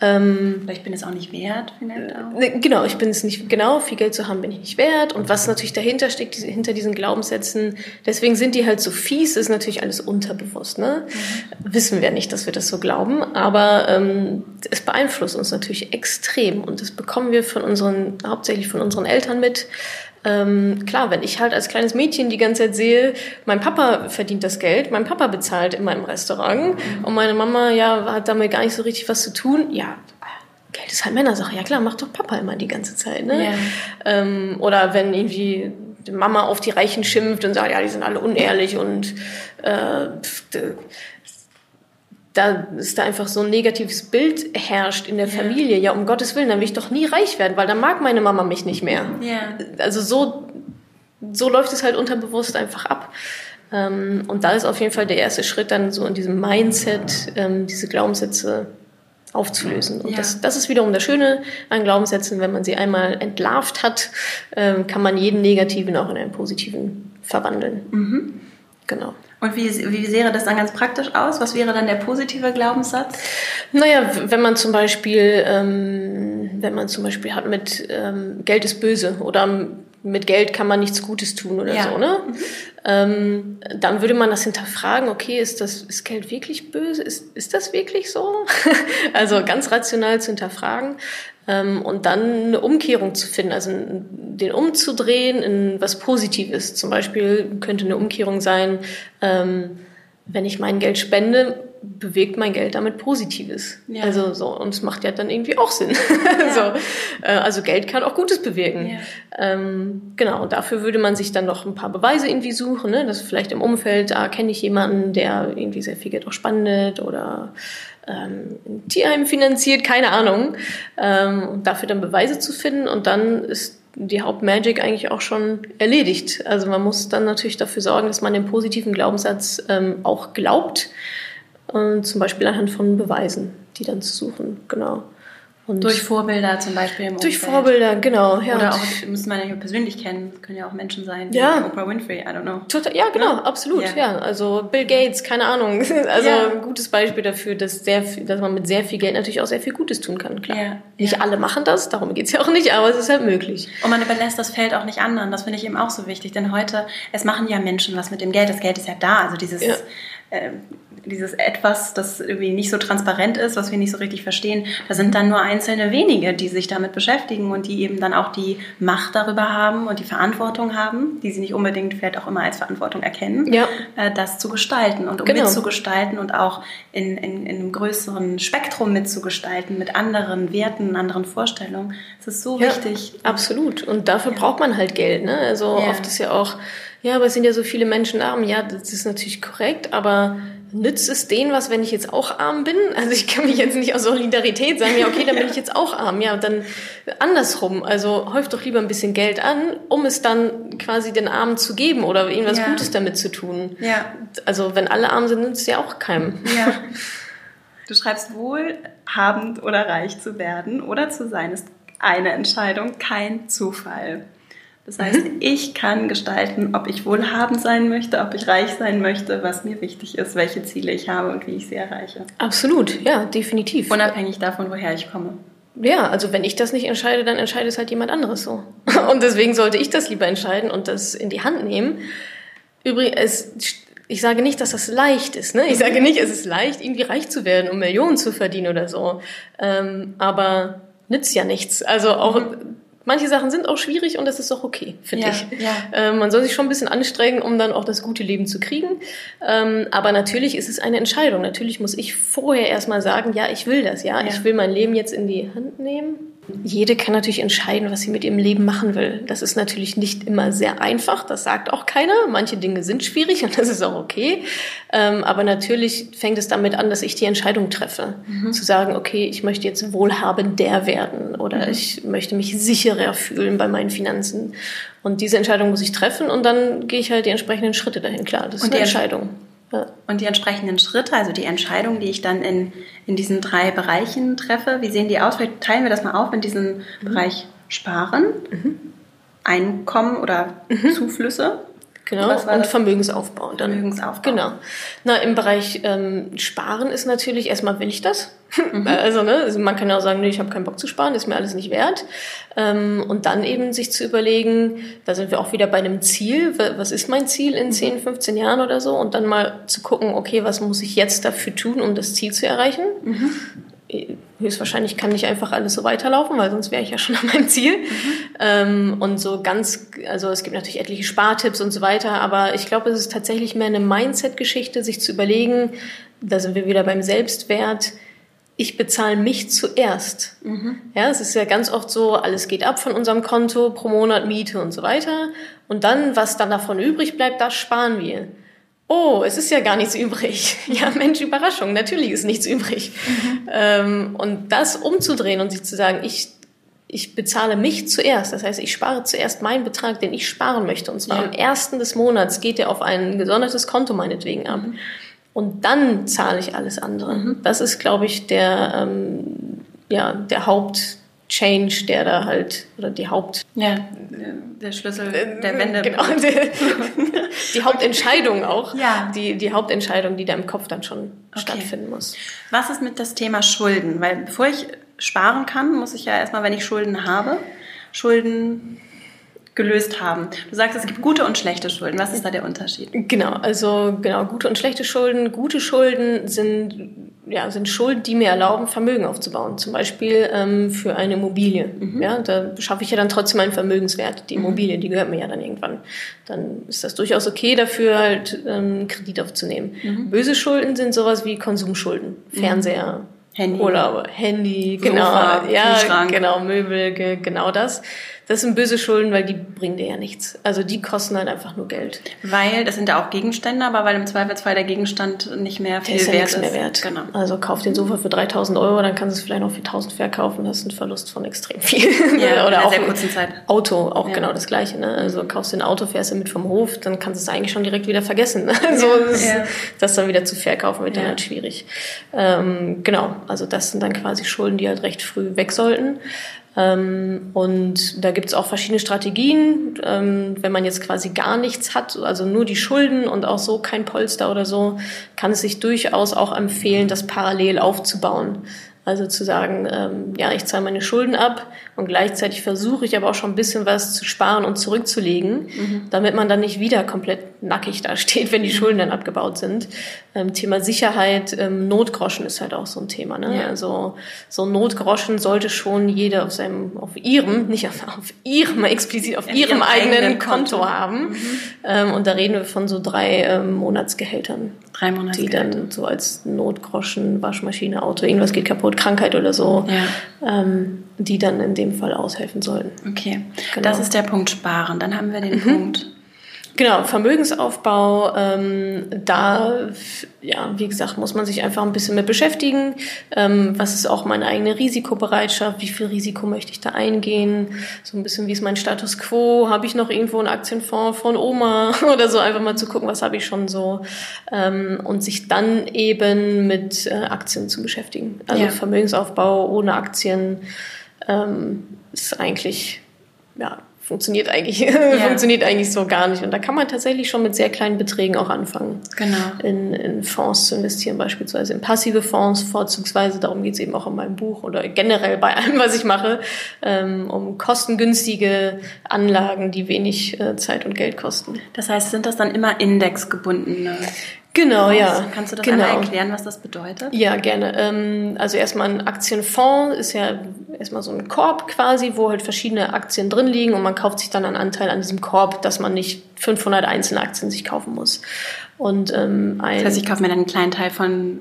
Ähm, Vielleicht bin ich es auch nicht wert, vielleicht auch. Ne, genau, ich bin es nicht, genau, viel Geld zu haben bin ich nicht wert. Und was natürlich dahinter steckt, diese, hinter diesen Glaubenssätzen, deswegen sind die halt so fies, ist natürlich alles unterbewusst. Ne? Mhm. Wissen wir nicht, dass wir das so glauben, aber ähm, es beeinflusst uns natürlich extrem. Und das bekommen wir von unseren, hauptsächlich von unseren Eltern mit. Ähm, klar, wenn ich halt als kleines Mädchen die ganze Zeit sehe, mein Papa verdient das Geld, mein Papa bezahlt in meinem Restaurant mhm. und meine Mama ja hat damit gar nicht so richtig was zu tun, ja, Geld ist halt Männersache. Ja klar, macht doch Papa immer die ganze Zeit. Ne? Yeah. Ähm, oder wenn irgendwie die Mama auf die Reichen schimpft und sagt, ja, die sind alle unehrlich und äh, da ist da einfach so ein negatives Bild herrscht in der. Familie. Ja, um Gottes Willen, dann will ich doch nie reich werden, weil dann mag meine Mama mich nicht mehr. Ja. Also so, so läuft es halt unterbewusst einfach ab. Ähm, und da ist auf jeden Fall der erste Schritt dann so in diesem Mindset, ähm, diese Glaubenssätze aufzulösen. Und ja. das, das ist wiederum das Schöne an Glaubenssätzen, wenn man sie einmal entlarvt hat, ähm, kann man jeden negativen auch in einen positiven verwandeln. Mhm. Genau. Und wie, wie sähe das dann ganz praktisch aus? Was wäre dann der positive Glaubenssatz? Naja, wenn man zum Beispiel, ähm, wenn man zum Beispiel hat mit ähm, Geld ist böse oder mit Geld kann man nichts Gutes tun oder ja. so, ne? Mhm. Ähm, dann würde man das hinterfragen, okay, ist das, ist Geld wirklich böse? Ist, ist das wirklich so? also ganz rational zu hinterfragen und dann eine Umkehrung zu finden, also den umzudrehen in was Positives. Zum Beispiel könnte eine Umkehrung sein, ähm, wenn ich mein Geld spende, bewegt mein Geld damit Positives. Ja. Also so, und es macht ja dann irgendwie auch Sinn. Ja. so, äh, also Geld kann auch Gutes bewirken. Ja. Ähm, genau, und dafür würde man sich dann noch ein paar Beweise irgendwie suchen, ne? dass vielleicht im Umfeld, da kenne ich jemanden, der irgendwie sehr viel Geld auch spendet oder ähm, ein Tierheim finanziert, keine Ahnung. Ähm, und dafür dann Beweise zu finden und dann ist die Hauptmagic eigentlich auch schon erledigt. Also man muss dann natürlich dafür sorgen, dass man den positiven Glaubenssatz ähm, auch glaubt, äh, zum Beispiel anhand von Beweisen, die dann zu suchen, genau. Und durch Vorbilder zum Beispiel im Durch Vorbilder, genau. Ja. Oder auch, müssen man ja persönlich kennen, können ja auch Menschen sein, wie ja. Oprah Winfrey, I don't know. Total, ja, genau, ja? absolut, ja. ja. Also Bill Gates, keine Ahnung. Also ein gutes Beispiel dafür, dass, sehr viel, dass man mit sehr viel Geld natürlich auch sehr viel Gutes tun kann, klar. Ja. Nicht alle machen das, darum geht's ja auch nicht, aber es ist halt möglich. Und man überlässt das Feld auch nicht anderen, das finde ich eben auch so wichtig, denn heute, es machen ja Menschen was mit dem Geld, das Geld ist ja da, also dieses... Äh, dieses Etwas, das irgendwie nicht so transparent ist, was wir nicht so richtig verstehen, da sind dann nur einzelne wenige, die sich damit beschäftigen und die eben dann auch die Macht darüber haben und die Verantwortung haben, die sie nicht unbedingt vielleicht auch immer als Verantwortung erkennen, ja. äh, das zu gestalten und um genau. mitzugestalten und auch in, in, in, einem größeren Spektrum mitzugestalten mit anderen Werten, anderen Vorstellungen. Das ist so ja, wichtig. Absolut. Und dafür ja. braucht man halt Geld. Ne? Also oft ist ja auch, ja, aber es sind ja so viele Menschen arm. Ja, das ist natürlich korrekt, aber nützt es denen was, wenn ich jetzt auch arm bin? Also ich kann mich jetzt nicht aus Solidarität sagen, ja, okay, dann bin ich jetzt auch arm. Ja, dann andersrum. Also häuft doch lieber ein bisschen Geld an, um es dann quasi den Armen zu geben oder ihnen was ja. Gutes damit zu tun. Ja. Also wenn alle arm sind, nützt es ja auch keinem. Ja. Du schreibst wohlhabend oder reich zu werden oder zu sein ist eine Entscheidung, kein Zufall. Das heißt, mhm. ich kann gestalten, ob ich wohlhabend sein möchte, ob ich reich sein möchte, was mir wichtig ist, welche Ziele ich habe und wie ich sie erreiche. Absolut, ja, definitiv. Unabhängig davon, woher ich komme. Ja, also wenn ich das nicht entscheide, dann entscheidet es halt jemand anderes so. Und deswegen sollte ich das lieber entscheiden und das in die Hand nehmen. Übrigens, ich sage nicht, dass das leicht ist. Ne? Ich sage nicht, es ist leicht, irgendwie reich zu werden, um Millionen zu verdienen oder so. Ähm, aber nützt ja nichts. Also auch mhm. Manche Sachen sind auch schwierig und das ist auch okay, finde ja, ich. Ja. Ähm, man soll sich schon ein bisschen anstrengen, um dann auch das gute Leben zu kriegen. Ähm, aber natürlich ist es eine Entscheidung. Natürlich muss ich vorher erstmal sagen, ja, ich will das, ja, ja. ich will mein Leben jetzt in die Hand nehmen jede kann natürlich entscheiden, was sie mit ihrem Leben machen will. Das ist natürlich nicht immer sehr einfach, das sagt auch keiner. Manche Dinge sind schwierig und das ist auch okay. Ähm, aber natürlich fängt es damit an, dass ich die Entscheidung treffe. Mhm. Zu sagen, okay, ich möchte jetzt wohlhabender werden oder mhm. ich möchte mich sicherer fühlen bei meinen Finanzen. Und diese Entscheidung muss ich treffen und dann gehe ich halt die entsprechenden Schritte dahin. Klar, das ist und eine Entscheidung. Und die entsprechenden Schritte, also die Entscheidungen, die ich dann in, in diesen drei Bereichen treffe, wie sehen die aus? Vielleicht teilen wir das mal auf in diesem mhm. Bereich Sparen, mhm. Einkommen oder mhm. Zuflüsse Genau, und Vermögensaufbau. Dann, Vermögensaufbau. Genau. Na, im Bereich ähm, Sparen ist natürlich, erstmal will ich das. Mhm. Also, ne, also man kann ja auch sagen, nee, ich habe keinen Bock zu sparen, ist mir alles nicht wert. Ähm, und dann eben sich zu überlegen, da sind wir auch wieder bei einem Ziel, was ist mein Ziel in 10, 15 mhm. Jahren oder so? Und dann mal zu gucken, okay, was muss ich jetzt dafür tun, um das Ziel zu erreichen? Mhm höchstwahrscheinlich kann nicht einfach alles so weiterlaufen, weil sonst wäre ich ja schon an meinem Ziel. Mhm. Ähm, und so ganz, also es gibt natürlich etliche Spartipps und so weiter, aber ich glaube, es ist tatsächlich mehr eine Mindset-Geschichte, sich zu überlegen, da sind wir wieder beim Selbstwert, ich bezahle mich zuerst. Mhm. Ja, es ist ja ganz oft so, alles geht ab von unserem Konto, pro Monat Miete und so weiter. Und dann, was dann davon übrig bleibt, das sparen wir oh, es ist ja gar nichts übrig. Ja, Mensch, Überraschung, natürlich ist nichts übrig. Mhm. Ähm, und das umzudrehen und sich zu sagen, ich, ich bezahle mich zuerst. Das heißt, ich spare zuerst meinen Betrag, den ich sparen möchte. Und zwar ja. am ersten des Monats geht der auf ein gesondertes Konto meinetwegen ab. Mhm. Und dann zahle ich alles andere. Mhm. Das ist, glaube ich, der, ähm, ja, der Haupt, Change, der da halt, oder die Haupt... Ja, der Schlüssel äh, der Wende. Genau, die, die Hauptentscheidung auch. Ja. Die, die Hauptentscheidung, die da im Kopf dann schon okay. stattfinden muss. Was ist mit das Thema Schulden? Weil bevor ich sparen kann, muss ich ja erstmal, wenn ich Schulden habe, Schulden gelöst haben. Du sagst, es gibt gute und schlechte Schulden. Was ist da der Unterschied? Genau, also genau, gute und schlechte Schulden. Gute Schulden sind, ja, sind Schulden, die mir erlauben, Vermögen aufzubauen. Zum Beispiel ähm, für eine Immobilie. Mhm. Ja, da schaffe ich ja dann trotzdem einen Vermögenswert. Die mhm. Immobilie, die gehört mir ja dann irgendwann. Dann ist das durchaus okay dafür, halt ähm, Kredit aufzunehmen. Mhm. Böse Schulden sind sowas wie Konsumschulden. Mhm. Fernseher, Handy. Urlaub, Handy, genau, Sofa, ja, genau, Möbel, genau das. Das sind böse Schulden, weil die bringen dir ja nichts. Also die kosten halt einfach nur Geld. Weil, das sind ja auch Gegenstände, aber weil im Zweifelsfall der Gegenstand nicht mehr viel der ist ja wert nichts mehr wert. Genau. Also kauf den Sofa für 3000 Euro, dann kannst du es vielleicht noch für 1000 verkaufen. Das ist ein Verlust von extrem viel. Ja, Oder in auch sehr kurzen Zeit. Auto, auch ja. genau das Gleiche. Ne? Also kaufst du ein Auto, fährst du mit vom Hof, dann kannst du es eigentlich schon direkt wieder vergessen. Also ja. das dann wieder zu verkaufen wird dann halt schwierig. Ähm, genau, also das sind dann quasi Schulden, die halt recht früh weg sollten. Ähm, und da gibt es auch verschiedene Strategien. Ähm, wenn man jetzt quasi gar nichts hat, also nur die Schulden und auch so kein Polster oder so, kann es sich durchaus auch empfehlen, das parallel aufzubauen. Also zu sagen, ähm, ja, ich zahle meine Schulden ab und gleichzeitig versuche ich aber auch schon ein bisschen was zu sparen und zurückzulegen, mhm. damit man dann nicht wieder komplett nackig da steht, wenn die Schulden dann abgebaut sind. Ähm, Thema Sicherheit, ähm, Notgroschen ist halt auch so ein Thema. Ne? Ja. Also so Notgroschen sollte schon jeder auf seinem, auf ihrem, nicht auf, auf ihrem, explizit auf ihrem, ihrem, eigenen, eigenen Konto, Konto haben. Mhm. Ähm, und da reden wir von so drei ähm, Monatsgehältern. Drei Monatsgehälter. Die dann so als Notgroschen, Waschmaschine, Auto, irgendwas geht kaputt, Krankheit oder so, ja. ähm, die dann in dem Fall aushelfen sollten. Okay, genau. das ist der Punkt Sparen. Dann haben wir den mhm. Punkt Genau, Vermögensaufbau, ähm, da, ja, wie gesagt, muss man sich einfach ein bisschen mit beschäftigen. Ähm, was ist auch meine eigene Risikobereitschaft? Wie viel Risiko möchte ich da eingehen? So ein bisschen, wie ist mein Status quo? Habe ich noch irgendwo einen Aktienfonds von Oma oder so? Einfach mal zu gucken, was habe ich schon so? Ähm, und sich dann eben mit äh, Aktien zu beschäftigen. Also ja. Vermögensaufbau ohne Aktien ähm, ist eigentlich, ja, funktioniert eigentlich, ja. funktioniert eigentlich so gar nicht. Und da kann man tatsächlich schon mit sehr kleinen Beträgen auch anfangen. Genau. In, in Fonds zu investieren, beispielsweise in passive Fonds, vorzugsweise, darum geht es eben auch in meinem Buch oder generell bei allem, was ich mache, ähm, um kostengünstige Anlagen, die wenig äh, Zeit und Geld kosten. Das heißt, sind das dann immer indexgebundene Genau, ja. Kannst du das genau. einmal erklären, was das bedeutet? Ja, gerne. Ähm, also erstmal ein Aktienfonds ist ja erstmal so ein Korb quasi, wo halt verschiedene Aktien drin liegen und man kauft sich dann einen Anteil an diesem Korb, dass man nicht 500 einzelne Aktien sich kaufen muss. Und ähm, ein das heißt, ich kaufe mir dann einen kleinen Teil von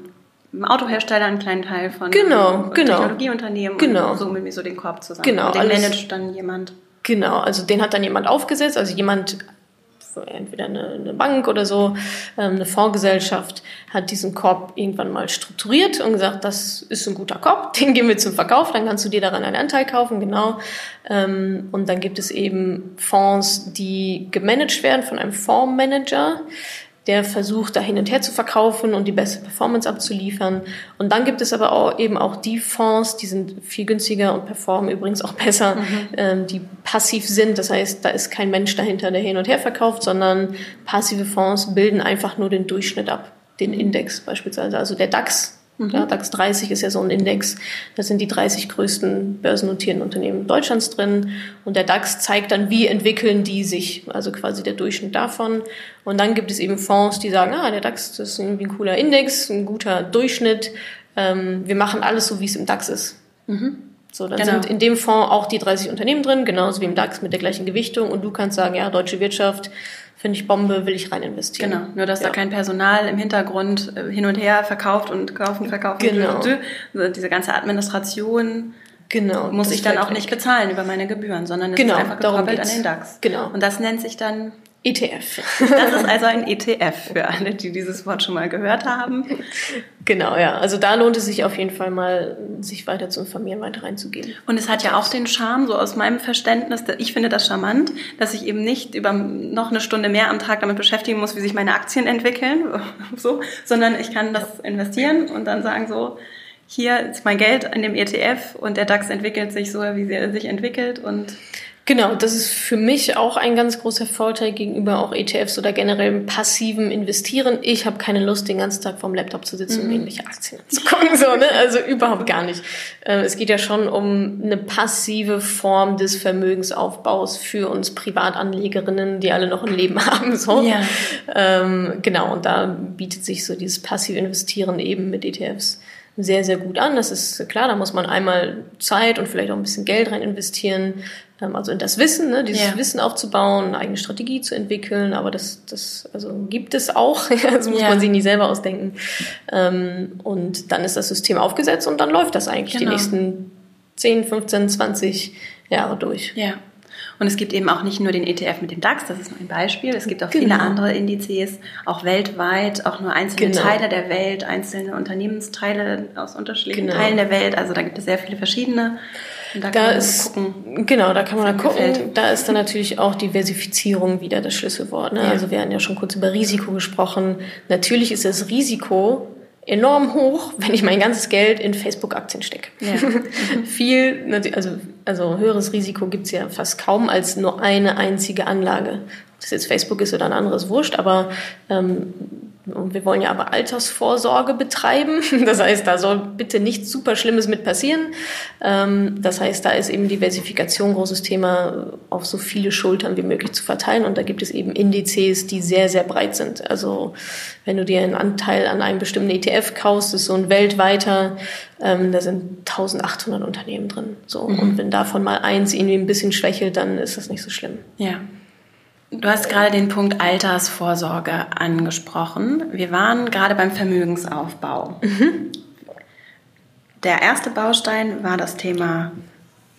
einem Autohersteller, einen kleinen Teil von genau, genau. Technologieunternehmen genau. und so mit mir so den Korb zusammen. Genau, und den managt dann jemand. Genau, also den hat dann jemand aufgesetzt, also jemand entweder eine, eine Bank oder so, ähm, eine Fondsgesellschaft hat diesen Korb irgendwann mal strukturiert und gesagt, das ist ein guter Korb, den geben wir zum Verkauf, dann kannst du dir daran einen Anteil kaufen, genau. Ähm, und dann gibt es eben Fonds, die gemanagt werden von einem Fondsmanager der versucht, da hin und her zu verkaufen und die beste Performance abzuliefern. Und dann gibt es aber auch eben auch die Fonds, die sind viel günstiger und performen übrigens auch besser, mhm. ähm, die passiv sind. Das heißt, da ist kein Mensch dahinter, der hin und her verkauft, sondern passive Fonds bilden einfach nur den Durchschnitt ab, den Index beispielsweise. Also der DAX Mhm. Ja, DAX 30 ist ja so ein Index. Da sind die 30 größten börsennotierten Unternehmen Deutschlands drin. Und der DAX zeigt dann, wie entwickeln die sich, also quasi der Durchschnitt davon. Und dann gibt es eben Fonds, die sagen, ah, der DAX das ist irgendwie ein cooler Index, ein guter Durchschnitt. Ähm, wir machen alles so, wie es im DAX ist. Mhm. So, dann genau. sind in dem Fonds auch die 30 Unternehmen drin, genauso wie im DAX mit der gleichen Gewichtung. Und du kannst sagen, ja, deutsche Wirtschaft finde ich Bombe, will ich rein investieren. Genau, nur dass ja. da kein Personal im Hintergrund äh, hin und her verkauft und kaufen, verkaufen. Genau. Diese ganze Administration genau, muss ich dann auch nicht bezahlen über meine Gebühren, sondern es genau, ist einfach gekoppelt an den DAX. Genau. Und das nennt sich dann ETF. Das ist also ein ETF für alle, die dieses Wort schon mal gehört haben. Genau, ja. Also da lohnt es sich auf jeden Fall mal, sich weiter zu informieren, weiter reinzugehen. Und es hat ja auch den Charme, so aus meinem Verständnis, ich finde das charmant, dass ich eben nicht über noch eine Stunde mehr am Tag damit beschäftigen muss, wie sich meine Aktien entwickeln, so, sondern ich kann das investieren und dann sagen so, hier ist mein Geld in dem ETF und der DAX entwickelt sich so, wie er sich entwickelt und Genau, das ist für mich auch ein ganz großer Vorteil gegenüber auch ETFs oder generell passiven Investieren. Ich habe keine Lust, den ganzen Tag vorm Laptop zu sitzen, um mhm. irgendwelche Aktien zu gucken. So, ne? Also überhaupt gar nicht. Ähm, es geht ja schon um eine passive Form des Vermögensaufbaus für uns Privatanlegerinnen, die alle noch ein Leben haben. So. Ja. Ähm, genau, und da bietet sich so dieses passive Investieren eben mit ETFs sehr, sehr gut an. Das ist klar, da muss man einmal Zeit und vielleicht auch ein bisschen Geld rein investieren, ähm, also in das Wissen, ne, dieses ja. Wissen aufzubauen, eine eigene Strategie zu entwickeln, aber das, das also gibt es auch, das muss ja. man sich nie selber ausdenken. Ähm, und dann ist das System aufgesetzt und dann läuft das eigentlich genau. die nächsten 10, 15, 20 Jahre durch. Ja. Und es gibt eben auch nicht nur den ETF mit dem DAX, das ist nur ein Beispiel. Es gibt auch genau. viele andere Indizes, auch weltweit, auch nur einzelne genau. Teile der Welt, einzelne Unternehmensteile aus unterschiedlichen genau. Teilen der Welt. Also da gibt es sehr viele verschiedene. Da, da ist, gucken, genau, da kann man dann gucken. Gefällt. Da ist dann natürlich auch Diversifizierung wieder das Schlüsselwort. Ne? Ja. Also wir hatten ja schon kurz über Risiko gesprochen. Natürlich ist das Risiko enorm hoch, wenn ich mein ganzes Geld in Facebook-Aktien stecke. Ja. Viel, also, also höheres Risiko gibt's ja fast kaum als nur eine einzige Anlage. Ob das jetzt Facebook ist oder ein anderes Wurscht, aber ähm, und wir wollen ja aber Altersvorsorge betreiben. Das heißt, da soll bitte nichts super Schlimmes mit passieren. Ähm, das heißt, da ist eben Diversifikation ein großes Thema, auf so viele Schultern wie möglich zu verteilen. Und da gibt es eben Indizes, die sehr, sehr breit sind. Also wenn du dir einen Anteil an einem bestimmten ETF kaufst, ist so ein weltweiter, ähm, da sind 1800 Unternehmen drin. So. Mhm. Und wenn davon mal eins irgendwie ein bisschen schwächelt, dann ist das nicht so schlimm. Ja. Du hast gerade den Punkt Altersvorsorge angesprochen. Wir waren gerade beim Vermögensaufbau. Mhm. Der erste Baustein war das Thema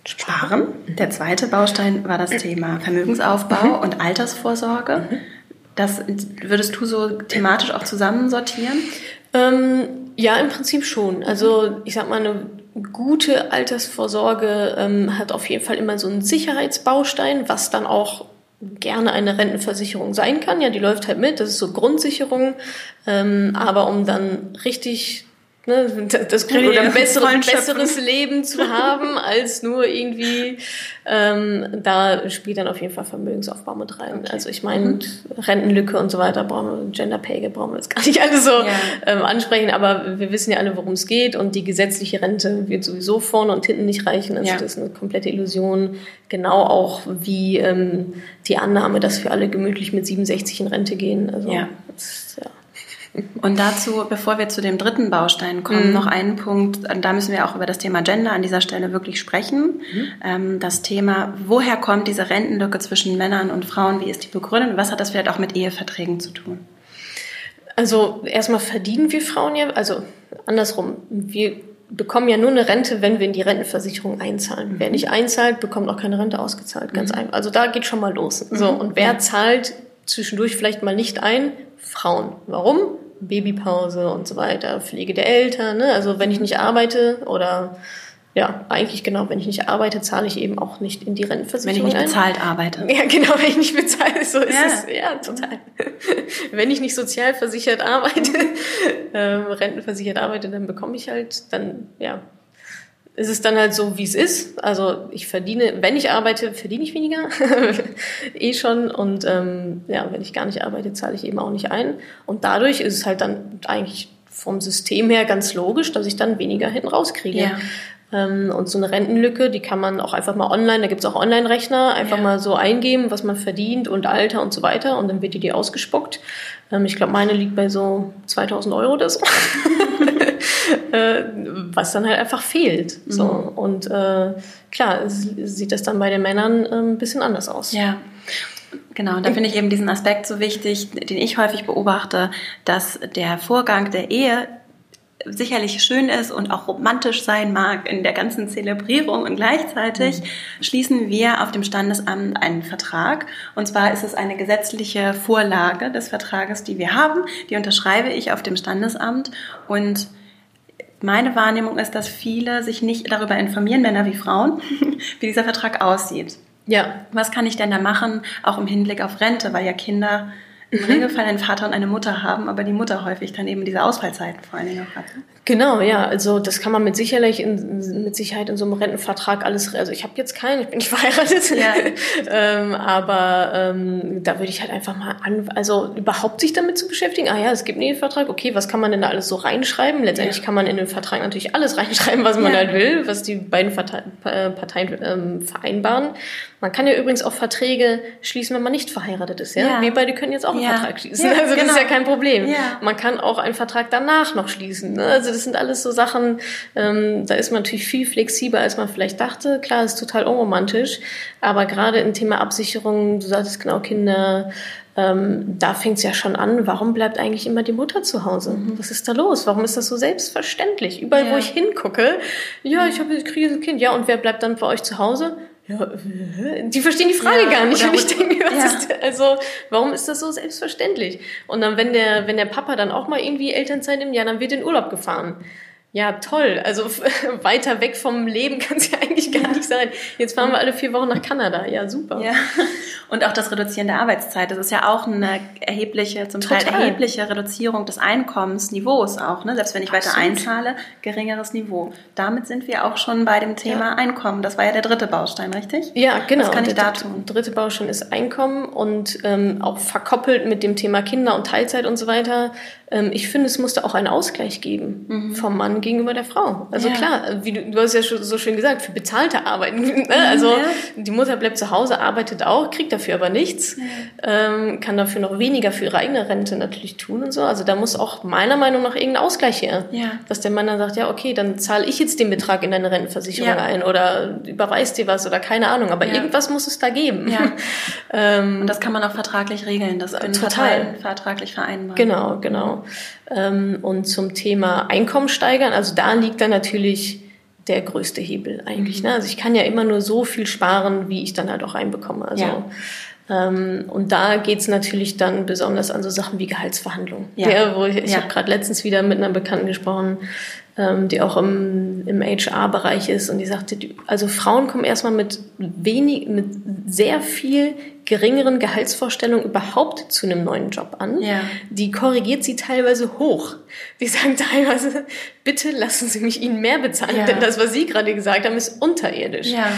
Sparen. Der zweite Baustein war das Thema Vermögensaufbau mhm. und Altersvorsorge. Mhm. Das würdest du so thematisch auch zusammensortieren? Ähm, ja, im Prinzip schon. Also ich sag mal, eine gute Altersvorsorge ähm, hat auf jeden Fall immer so einen Sicherheitsbaustein, was dann auch gerne eine Rentenversicherung sein kann. Ja, die läuft halt mit, das ist so Grundsicherung. Ähm, aber um dann richtig ne, das Glück oder ein bessere, besseres Leben zu haben, als nur irgendwie, ähm, da spielt dann auf jeden Fall Vermögensaufbau mit rein. Okay. Also ich meine, mhm. Rentenlücke und so weiter brauchen wir, Gender Pay Gap brauchen wir jetzt gar nicht alle so ja. ähm, ansprechen, aber wir wissen ja alle, worum es geht und die gesetzliche Rente wird sowieso vorne und hinten nicht reichen. Also ja. das ist eine komplette Illusion. Genau auch wie ähm, die Annahme, dass wir alle gemütlich mit 67 in Rente gehen. Also ja. Das, ja. Und dazu, bevor wir zu dem dritten Baustein kommen, mhm. noch einen Punkt, da müssen wir auch über das Thema Gender an dieser Stelle wirklich sprechen. Mhm. Ähm, das Thema, woher kommt diese Rentenlücke zwischen Männern und Frauen, wie ist die begründet was hat das vielleicht auch mit Eheverträgen zu tun? Also erstmal verdienen wir Frauen ja, also andersrum, wir bekommen ja nur eine Rente, wenn wir in die Rentenversicherung einzahlen. Mhm. Wer nicht einzahlt, bekommt auch keine Rente ausgezahlt, ganz mhm. einfach. Also da geht schon mal los. So, mhm. und wer zahlt zwischendurch vielleicht mal nicht ein? Frauen. Warum? Babypause und so weiter, Pflege der Eltern. Ne? Also wenn ich nicht arbeite oder ja, eigentlich genau, wenn ich nicht arbeite, zahle ich eben auch nicht in die Rentenversicherung. Wenn ich nicht bezahlt arbeite. Ja, genau, wenn ich nicht bezahlt, so ist ja. es. Ja, total. wenn ich nicht sozial versichert arbeite, ähm, rentenversichert arbeite, dann bekomme ich halt, dann, ja, ist es dann halt so, wie es ist. Also ich verdiene, wenn ich arbeite, verdiene ich weniger, eh schon. Und ähm, ja, wenn ich gar nicht arbeite, zahle ich eben auch nicht ein. Und dadurch ist es halt dann eigentlich vom System her ganz logisch, dass ich dann weniger hinten rauskriege. Ja. Ähm, und so eine Rentenlücke, die kann man auch einfach mal online, da gibt's auch Online-Rechner, einfach ja. mal so eingeben, was man verdient und Alter und so weiter. Und dann wird die dir ausgespuckt. Ähm, ich glaube, meine liegt bei so 2000 Euro oder so. äh, was dann halt einfach fehlt. So. Mhm. Und äh, klar, sieht das dann bei den Männern äh, ein bisschen anders aus. Ja. Genau, und da finde ich eben diesen Aspekt so wichtig, den ich häufig beobachte, dass der Vorgang der Ehe sicherlich schön ist und auch romantisch sein mag in der ganzen Zelebrierung und gleichzeitig mhm. schließen wir auf dem Standesamt einen Vertrag und zwar ist es eine gesetzliche Vorlage des Vertrages, die wir haben, die unterschreibe ich auf dem Standesamt und meine Wahrnehmung ist, dass viele sich nicht darüber informieren, Männer wie Frauen, wie dieser Vertrag aussieht. Ja. Was kann ich denn da machen, auch im Hinblick auf Rente, weil ja Kinder im. Regelfall einen Vater und eine Mutter haben, aber die Mutter häufig dann eben diese Ausfallzeiten vor allen Dingen auch hat. Genau, ja, also das kann man mit Sicherheit in, mit Sicherheit in so einem Rentenvertrag alles, also ich habe jetzt keinen, ich bin nicht verheiratet, ja. ähm, aber ähm, da würde ich halt einfach mal an, also überhaupt sich damit zu beschäftigen, ah ja, es gibt einen Ehevertrag, okay, was kann man denn da alles so reinschreiben? Letztendlich ja. kann man in den Vertrag natürlich alles reinschreiben, was man ja. halt will, was die beiden Parteien ähm, vereinbaren. Man kann ja übrigens auch Verträge schließen, wenn man nicht verheiratet ist. Ja? ja. Wir beide können jetzt auch einen ja. Vertrag schließen. Ja, also das genau. ist ja kein Problem. Man kann auch einen Vertrag danach noch schließen. Ne? Also das sind alles so Sachen, ähm, da ist man natürlich viel flexibler, als man vielleicht dachte. Klar, ist total unromantisch, aber gerade im Thema Absicherung, du sagtest genau Kinder, ähm, da fängt es ja schon an, warum bleibt eigentlich immer die Mutter zu Hause? Mhm. Was ist da los? Warum ist das so selbstverständlich? Überall, ja. wo ich hingucke, ja, ich, hab, ich kriege ein Kind, ja, und wer bleibt dann bei euch zu Hause? Ja, die verstehen die Frage ja, gar nicht. Und ich denke, was ja. ist, also, warum ist das so selbstverständlich? Und dann, wenn der, wenn der Papa dann auch mal irgendwie Elternzeit nimmt, ja, dann wird in Urlaub gefahren. Ja, toll. Also weiter weg vom Leben kann es ja eigentlich gar nicht sein. Jetzt fahren wir alle vier Wochen nach Kanada. Ja, super. Ja. Und auch das Reduzieren der Arbeitszeit. Das ist ja auch eine erhebliche, zum Total. Teil erhebliche Reduzierung des Einkommensniveaus auch. Ne? Selbst wenn ich Absolut. weiter einzahle, geringeres Niveau. Damit sind wir auch schon bei dem Thema ja. Einkommen. Das war ja der dritte Baustein, richtig? Ja, genau. Was kann ich da tun? Der dritte Baustein ist Einkommen und ähm, auch verkoppelt mit dem Thema Kinder und Teilzeit und so weiter ähm, ich finde, es musste auch einen Ausgleich geben mhm. vom Mann gegenüber der Frau. Also ja. klar, wie du, du hast ja schon so schön gesagt, für bezahlte Arbeiten. Ne? Also ja. die Mutter bleibt zu Hause, arbeitet auch, kriegt dafür aber nichts, ja. ähm, kann dafür noch weniger für ihre eigene Rente natürlich tun und so. Also da muss auch meiner Meinung nach irgendein Ausgleich her. Ja. Dass der Mann dann sagt, ja, okay, dann zahle ich jetzt den Betrag in deine Rentenversicherung ein oder überweist dir was oder keine Ahnung. Aber irgendwas muss es da geben. Ja. ähm, und das kann man auch vertraglich regeln, das können Parteien vertraglich vereinbaren. Genau, genau. Ähm, und zum Thema Einkommen steigern, also da liegt dann natürlich der größte Hebel eigentlich. Ne? Also ich kann ja immer nur so viel sparen, wie ich dann halt auch reinbekomme. Also ja. Ähm, und da geht's natürlich dann besonders an so Sachen wie Gehaltsverhandlungen. Ja. Der, wo ich, ich ja. habe gerade letztens wieder mit einer Bekannten gesprochen, ähm, die auch im, im HR-Bereich ist und die sagte, also Frauen kommen erstmal mit wenig, mit sehr viel geringeren Gehaltsvorstellungen überhaupt zu einem neuen Job an. Ja. Die korrigiert sie teilweise hoch. Die sagen teilweise, bitte lassen Sie mich Ihnen mehr bezahlen, ja. denn das, was Sie gerade gesagt haben, ist unterirdisch. Ja.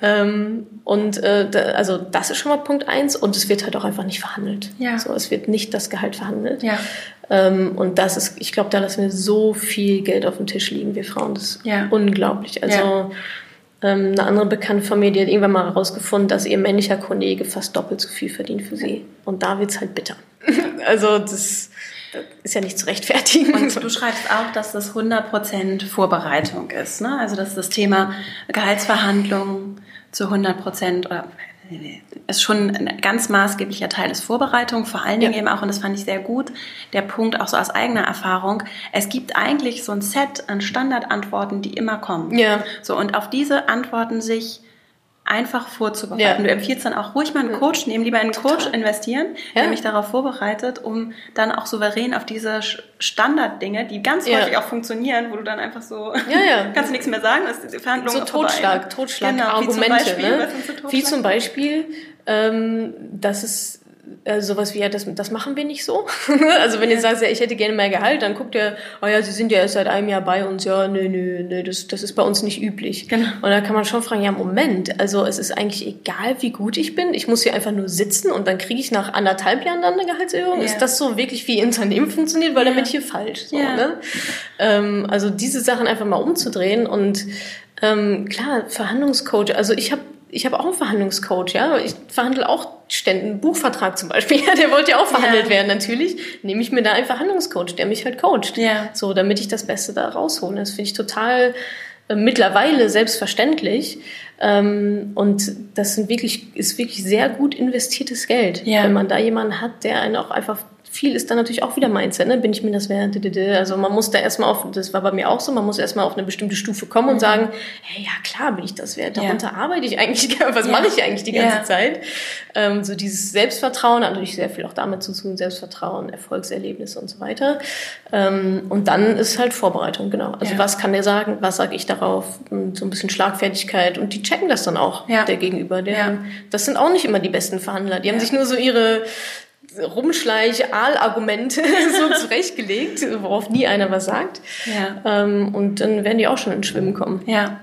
Ähm, und äh, da, also das ist schon mal Punkt eins und es wird halt auch einfach nicht verhandelt. Ja. So, es wird nicht das Gehalt verhandelt. Ja. Ähm, und das ist, ich glaube, da lassen wir so viel Geld auf dem Tisch liegen, wir Frauen. Das ist ja. unglaublich. Also ja. Ähm, eine andere Bekannte von mir, die hat irgendwann mal herausgefunden, dass ihr männlicher Kollege fast doppelt so viel verdient für sie. Und da wird's halt bitter. also das, das ist ja nicht zu rechtfertigen. Und du schreibst auch, dass das 100% Vorbereitung ist. Ne? Also dass das Thema Gehaltsverhandlungen zu 100% oder ist schon ein ganz maßgeblicher Teil des Vorbereitung, vor allen Dingen ja. eben auch, und das fand ich sehr gut, der Punkt auch so aus eigener Erfahrung, es gibt eigentlich so ein Set an Standardantworten, die immer kommen. Ja. So, und auf diese Antworten sich einfach vorzubereiten. Ja. Du empfiehlst dann auch ruhig mal einen Coach nehmen, lieber einen. Coach investieren, ja. der mich darauf vorbereitet, um dann auch souverän auf diese Standarddinge, die ganz ja. häufig auch funktionieren, wo du dann einfach so ja, ja. kannst du nichts mehr sagen, ist die Verhandlung so Totschlag, vorbei. Totschlag, genau, Argumente, wie zum Beispiel, ne? wie zum Beispiel ähm, dass es äh, sowas wie, ja, das, das machen wir nicht so. also wenn ja. ihr sagt, ja, ich hätte gerne mehr Gehalt, dann guckt ihr, oh ja, Sie sind ja erst seit einem Jahr bei uns, ja, nö, nö, nö, das, das ist bei uns nicht üblich. Genau. Und da kann man schon fragen, ja, Moment, also es ist eigentlich egal, wie gut ich bin, ich muss hier einfach nur sitzen und dann kriege ich nach anderthalb Jahren dann eine Gehaltserhöhung. Ja. Ist das so wirklich, wie Unternehmen funktioniert? Weil ja. damit hier falsch. So, ja. ne? ähm, also diese Sachen einfach mal umzudrehen und ähm, klar, Verhandlungscoach, also ich habe ich habe auch einen Verhandlungscoach, ja. Ich verhandle auch ständig einen Buchvertrag zum Beispiel. Ja, der wollte ja auch verhandelt ja. werden. Natürlich nehme ich mir da einen Verhandlungscoach, der mich halt coacht. Ja. So, damit ich das Beste da raushole. Das finde ich total äh, mittlerweile selbstverständlich. Ähm, und das sind wirklich, ist wirklich sehr gut investiertes Geld. Ja. Wenn man da jemanden hat, der einen auch einfach viel ist dann natürlich auch wieder Mindset, ne? Bin ich mir das wert? Also man muss da erstmal auf, das war bei mir auch so, man muss erstmal auf eine bestimmte Stufe kommen und mhm. sagen, hey, ja klar bin ich das wert. Darunter ja. arbeite ich eigentlich, was ja. mache ich eigentlich die ganze ja. Zeit? Ähm, so dieses Selbstvertrauen, hat natürlich sehr viel auch damit zu tun, Selbstvertrauen, Erfolgserlebnisse und so weiter. Ähm, und dann ist halt Vorbereitung, genau. Also was kann der sagen, was sage ich darauf? Und so ein bisschen Schlagfertigkeit und die checken das dann auch, der Gegenüber. Der, Das sind auch nicht immer die besten Verhandler. Die haben sich nur so ihre Rumschleich-Aal-Argumente so zurechtgelegt, worauf nie einer was sagt. Ja. Ähm, und dann werden die auch schon ins Schwimmen kommen. Ja.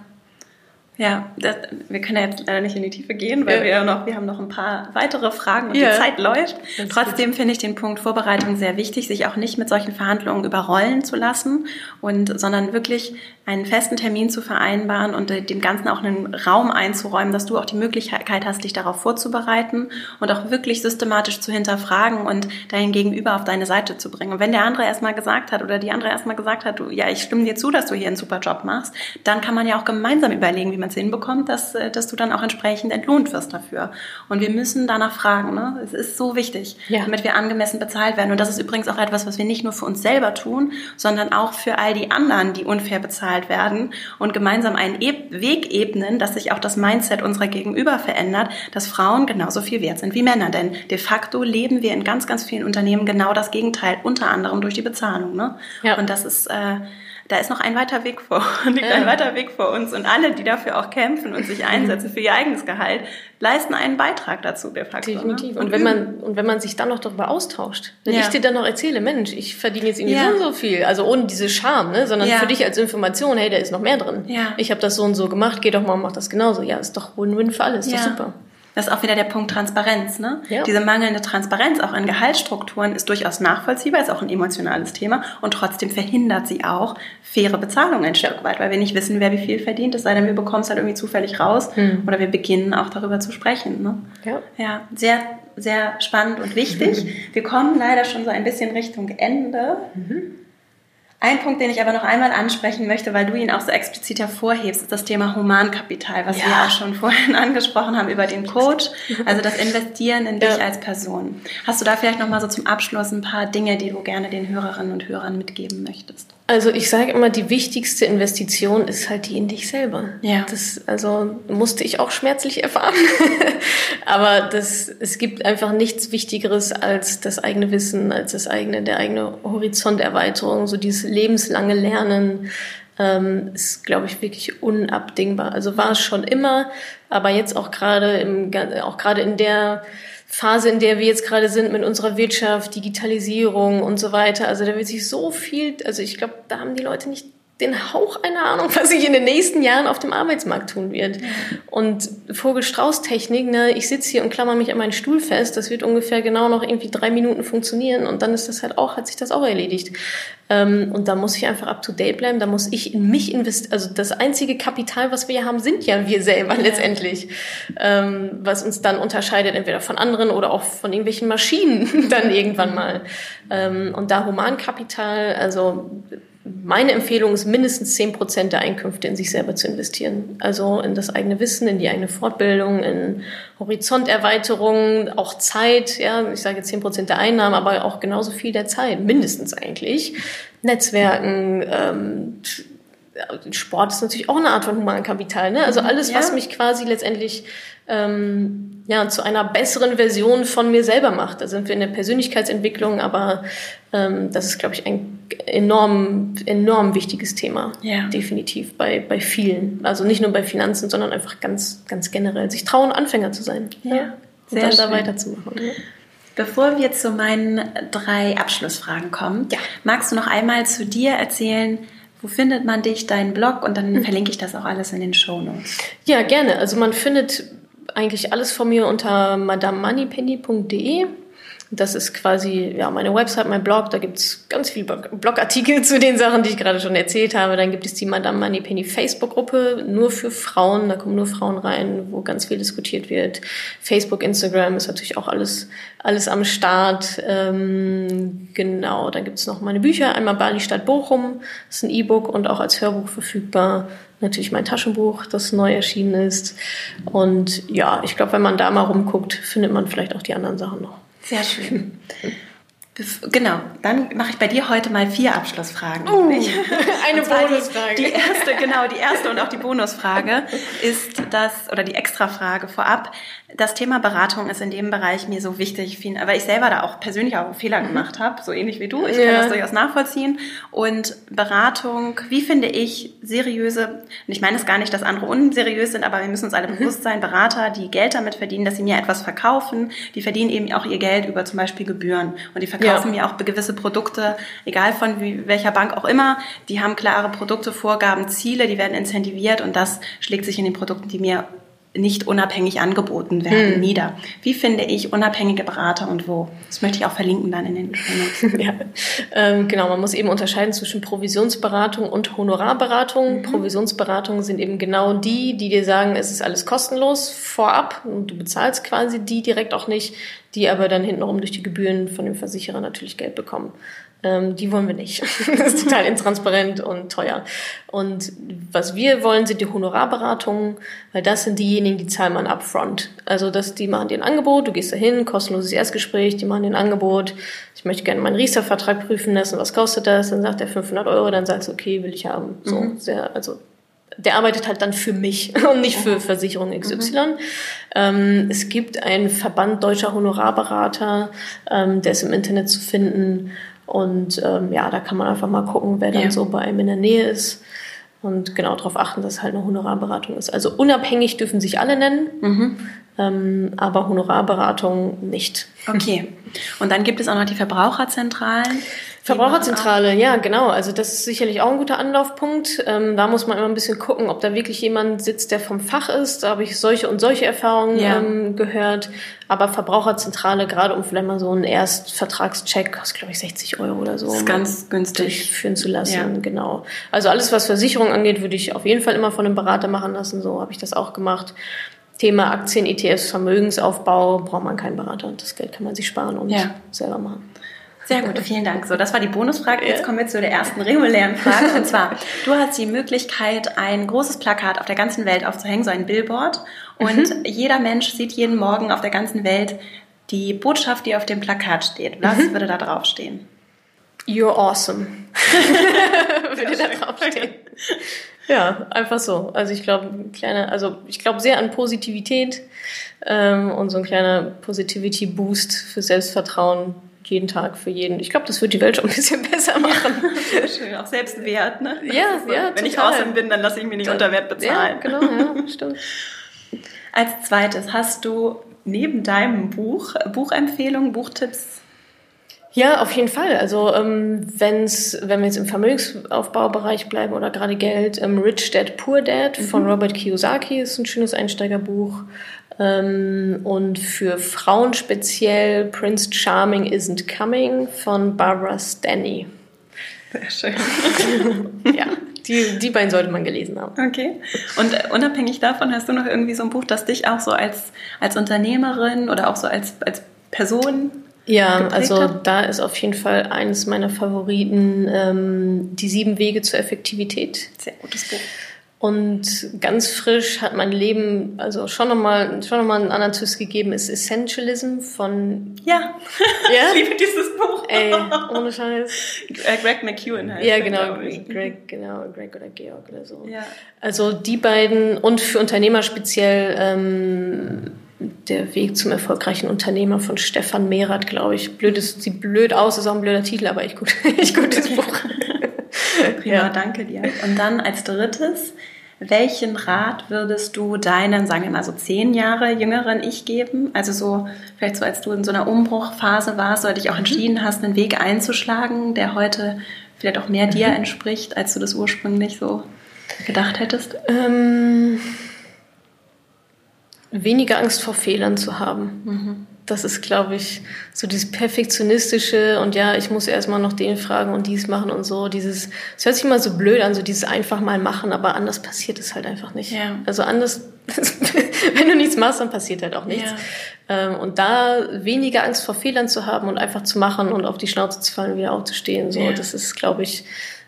Ja, das, wir können ja jetzt leider nicht in die Tiefe gehen, weil ja. wir ja noch, wir haben noch ein paar weitere Fragen und ja. die Zeit läuft. Trotzdem finde ich den Punkt Vorbereitung sehr wichtig, sich auch nicht mit solchen Verhandlungen überrollen zu lassen und, sondern wirklich einen festen Termin zu vereinbaren und dem Ganzen auch einen Raum einzuräumen, dass du auch die Möglichkeit hast, dich darauf vorzubereiten und auch wirklich systematisch zu hinterfragen und dein Gegenüber auf deine Seite zu bringen. Und wenn der andere erstmal gesagt hat oder die andere erstmal gesagt hat, du, ja, ich stimme dir zu, dass du hier einen super Job machst, dann kann man ja auch gemeinsam überlegen, wie man es hinbekommt, dass, äh, dass du dann auch entsprechend entlohnt wirst dafür. Und wir müssen danach fragen. Ne? Es ist so wichtig, ja. damit wir angemessen bezahlt werden. Und das ist übrigens auch etwas, was wir nicht nur für uns selber tun, sondern auch für all die anderen, die unfair bezahlt werden und gemeinsam einen e Weg ebnen, dass sich auch das Mindset unserer Gegenüber verändert, dass Frauen genauso viel wert sind wie Männer. Denn de facto leben wir in ganz, ganz vielen Unternehmen genau das Gegenteil, unter anderem durch die Bezahlung. Ne? Ja. Und das ist äh, da ist noch ein weiter Weg vor, liegt ja. ein weiter Weg vor uns. Und alle, die dafür auch kämpfen und sich einsetzen für ihr eigenes Gehalt, leisten einen Beitrag dazu de facto. Ne? Definitiv. Ne? Und, wenn man, und wenn man sich dann noch darüber austauscht, wenn ja. ich dir dann noch erzähle, Mensch, ich verdiene jetzt irgendwie ja. so, so viel, also ohne diese Scham, ne? sondern für dich als Information, hey, da ist noch mehr drin. Ja. Ich habe das so und so gemacht, geh doch mal und mach das genauso. Ja, ist doch Win-Win für alles, ist doch super. Das ist auch wieder der Punkt Transparenz. Ne? Ja. Diese mangelnde Transparenz auch in Gehaltsstrukturen ist durchaus nachvollziehbar, ist auch ein emotionales Thema und trotzdem verhindert sie auch faire Bezahlung ein Stück weit, weil wir nicht wissen, wer wie viel verdient, es sei denn, wir bekommen es halt irgendwie zufällig raus hm. oder wir beginnen auch darüber zu sprechen. Ne? Ja. ja, sehr, sehr spannend und wichtig. Mhm. Wir kommen leider schon so ein bisschen Richtung Ende. Mhm. Ein Punkt, den ich aber noch einmal ansprechen möchte, weil du ihn auch so explizit hervorhebst, ist das Thema Humankapital, was ja. wir auch schon vorhin angesprochen haben über den Coach, also das Investieren in dich ja. als Person. Hast du da vielleicht noch mal so zum Abschluss ein paar Dinge, die du gerne den Hörerinnen und Hörern mitgeben möchtest? Also ich sage immer, die wichtigste Investition ist halt die in dich selber. Ja. Das also musste ich auch schmerzlich erfahren. Aber das, es gibt einfach nichts Wichtigeres als das eigene Wissen, als das eigene, der eigene Horizonterweiterung, so dieses lebenslange Lernen, ähm, ist, glaube ich, wirklich unabdingbar. Also war es schon immer, aber jetzt auch gerade im, auch gerade in der Phase, in der wir jetzt gerade sind mit unserer Wirtschaft, Digitalisierung und so weiter. Also da wird sich so viel, also ich glaube, da haben die Leute nicht den Hauch einer Ahnung, was sich in den nächsten Jahren auf dem Arbeitsmarkt tun wird. Und Vogel-Strauß-Technik, ne, ich sitze hier und klammer mich an meinen Stuhl fest, das wird ungefähr genau noch irgendwie drei Minuten funktionieren und dann ist das halt auch, hat sich das auch erledigt. Ähm, und da muss ich einfach up to date bleiben, da muss ich in mich investieren. Also das einzige Kapital, was wir haben, sind ja wir selber letztendlich. Ähm, was uns dann unterscheidet, entweder von anderen oder auch von irgendwelchen Maschinen dann irgendwann mal. Ähm, und da Humankapital, also meine Empfehlung ist, mindestens zehn Prozent der Einkünfte in sich selber zu investieren. Also in das eigene Wissen, in die eigene Fortbildung, in Horizonterweiterung, auch Zeit. Ja, ich sage zehn Prozent der Einnahmen, aber auch genauso viel der Zeit, mindestens eigentlich. Netzwerken, ähm, Sport ist natürlich auch eine Art von Humankapital. Ne? Also alles, ja. was mich quasi letztendlich ähm, ja, zu einer besseren Version von mir selber macht. Da sind wir in der Persönlichkeitsentwicklung, aber ähm, das ist, glaube ich, ein enorm, enorm wichtiges Thema. Ja. Definitiv bei, bei vielen. Also nicht nur bei Finanzen, sondern einfach ganz, ganz generell. Sich trauen, Anfänger zu sein. Ja. ja. Und Sehr dann schön. da weiterzumachen. Ja. Bevor wir zu meinen drei Abschlussfragen kommen, ja. magst du noch einmal zu dir erzählen, wo findet man dich, deinen Blog und dann hm. verlinke ich das auch alles in den Show Notes. Ja, gerne. Also man findet eigentlich alles von mir unter madamemoneypenny.de. Das ist quasi ja, meine Website, mein Blog. Da gibt's ganz viele Blogartikel zu den Sachen, die ich gerade schon erzählt habe. Dann gibt es die Madame Moneypenny Facebook-Gruppe, nur für Frauen. Da kommen nur Frauen rein, wo ganz viel diskutiert wird. Facebook, Instagram ist natürlich auch alles, alles am Start. Ähm, genau, dann gibt's noch meine Bücher. Einmal Bali Stadt Bochum, das ist ein E-Book und auch als Hörbuch verfügbar natürlich mein Taschenbuch, das neu erschienen ist. Und ja, ich glaube, wenn man da mal rumguckt, findet man vielleicht auch die anderen Sachen noch. Sehr schön. Genau, dann mache ich bei dir heute mal vier Abschlussfragen. Uh, eine Bonusfrage. Die, die, erste, genau, die erste und auch die Bonusfrage ist das, oder die Extrafrage vorab. Das Thema Beratung ist in dem Bereich mir so wichtig, weil ich selber da auch persönlich auch Fehler mhm. gemacht habe, so ähnlich wie du. Ich ja. kann das durchaus nachvollziehen. Und Beratung, wie finde ich seriöse, und ich meine es gar nicht, dass andere unseriös sind, aber wir müssen uns alle mhm. bewusst sein, Berater, die Geld damit verdienen, dass sie mir etwas verkaufen, die verdienen eben auch ihr Geld über zum Beispiel Gebühren. Und die verkaufen ja. Mir auch gewisse Produkte, egal von wie, welcher Bank auch immer, die haben klare Produkte, Vorgaben, Ziele, die werden incentiviert und das schlägt sich in den Produkten, die mir nicht unabhängig angeboten werden, hm. nieder. Wie finde ich unabhängige Berater und wo? Das möchte ich auch verlinken dann in den Show ja. Ähm, genau, man muss eben unterscheiden zwischen Provisionsberatung und Honorarberatung. Mhm. Provisionsberatungen sind eben genau die, die dir sagen, es ist alles kostenlos vorab und du bezahlst quasi die direkt auch nicht, die aber dann hintenrum durch die Gebühren von dem Versicherer natürlich Geld bekommen. Ähm, die wollen wir nicht. das ist total intransparent und teuer. Und was wir wollen, sind die Honorarberatungen, weil das sind diejenigen, die zahlen man upfront. Also das, die machen dir ein Angebot, du gehst dahin, kostenloses Erstgespräch, die machen dir ein Angebot. Ich möchte gerne meinen Riester-Vertrag prüfen lassen, was kostet das? Dann sagt er 500 Euro, dann sagst du, okay, will ich haben. So, mhm. sehr, also der arbeitet halt dann für mich und nicht für Versicherung XY. Mhm. Ähm, es gibt einen Verband deutscher Honorarberater, ähm, der ist im Internet zu finden. Und ähm, ja, da kann man einfach mal gucken, wer dann ja. so bei einem in der Nähe ist. Und genau darauf achten, dass es halt eine Honorarberatung ist. Also unabhängig dürfen sich alle nennen, mhm. ähm, aber Honorarberatung nicht. Okay. Und dann gibt es auch noch die Verbraucherzentralen. Verbraucherzentrale, ja, genau. Also das ist sicherlich auch ein guter Anlaufpunkt. Ähm, da muss man immer ein bisschen gucken, ob da wirklich jemand sitzt, der vom Fach ist. Da habe ich solche und solche Erfahrungen ja. ähm, gehört. Aber Verbraucherzentrale, gerade um vielleicht mal so einen Erstvertragscheck, kostet glaube ich 60 Euro oder so. Das ist ganz günstig. Durchführen zu lassen, ja. genau. Also alles, was Versicherung angeht, würde ich auf jeden Fall immer von einem Berater machen lassen. So habe ich das auch gemacht. Thema Aktien, ETFs, Vermögensaufbau, braucht man keinen Berater. Das Geld kann man sich sparen und ja. selber machen. Sehr gut, vielen Dank. So, das war die Bonusfrage. Jetzt kommen wir zu der ersten regulären Frage. Und zwar, du hast die Möglichkeit, ein großes Plakat auf der ganzen Welt aufzuhängen, so ein Billboard. Und mhm. jeder Mensch sieht jeden Morgen auf der ganzen Welt die Botschaft, die auf dem Plakat steht. Was mhm. würde da draufstehen? You're awesome. würde da draufstehen. Ja, einfach so. Also ich glaube, kleine, also ich glaube sehr an Positivität ähm, und so ein kleiner Positivity-Boost für Selbstvertrauen jeden Tag für jeden. Ich glaube, das wird die Welt schon ein bisschen besser machen. Ja, schön, auch Selbstwert, ne? Ja, so, ja. Wenn total. ich außen bin, dann lasse ich mich nicht unter Wert bezahlen. Ja, genau, ja, stimmt. Als zweites hast du neben deinem Buch Buchempfehlungen, Buchtipps ja, auf jeden Fall. Also ähm, wenn's, wenn wir jetzt im Vermögensaufbaubereich bleiben oder gerade Geld, ähm, Rich Dad Poor Dad mhm. von Robert Kiyosaki ist ein schönes Einsteigerbuch. Ähm, und für Frauen speziell Prince Charming Isn't Coming von Barbara Stanny. Sehr schön. ja, die, die beiden sollte man gelesen haben. Okay. Und äh, unabhängig davon hast du noch irgendwie so ein Buch, das dich auch so als, als Unternehmerin oder auch so als, als Person ja, also da ist auf jeden Fall eines meiner Favoriten ähm, die sieben Wege zur Effektivität. Sehr gutes Buch. Und ganz frisch hat mein Leben also schon nochmal schon noch mal einen anderen Twist gegeben, ist Essentialism von... Ja, ja? ich liebe dieses Buch. Ey, ohne Scheiß. Äh, Greg McEwen heißt Ja, genau, Greg, genau, Greg oder Georg oder so. Ja. Also die beiden und für Unternehmer speziell ähm, der Weg zum erfolgreichen Unternehmer von Stefan Mehrath, glaube ich. Blöd ist, sieht blöd aus, ist auch ein blöder Titel, aber echt gut, echt gutes Buch. Prima, ja. danke dir. Und dann als drittes, welchen Rat würdest du deinen, sagen wir mal so zehn Jahre jüngeren Ich geben? Also so, vielleicht so, als du in so einer Umbruchphase warst oder dich auch mhm. entschieden hast, einen Weg einzuschlagen, der heute vielleicht auch mehr dir mhm. entspricht, als du das ursprünglich so gedacht hättest? Ähm weniger Angst vor Fehlern zu haben. Mhm. Das ist, glaube ich, so dieses perfektionistische und ja, ich muss erstmal noch den fragen und dies machen und so. Dieses, es hört sich immer so blöd an, so dieses einfach mal machen, aber anders passiert es halt einfach nicht. Ja. Also anders, wenn du nichts machst, dann passiert halt auch nichts. Ja. Ähm, und da weniger Angst vor Fehlern zu haben und einfach zu machen und auf die Schnauze zu fallen und wieder aufzustehen, so, ja. das ist, glaube ich,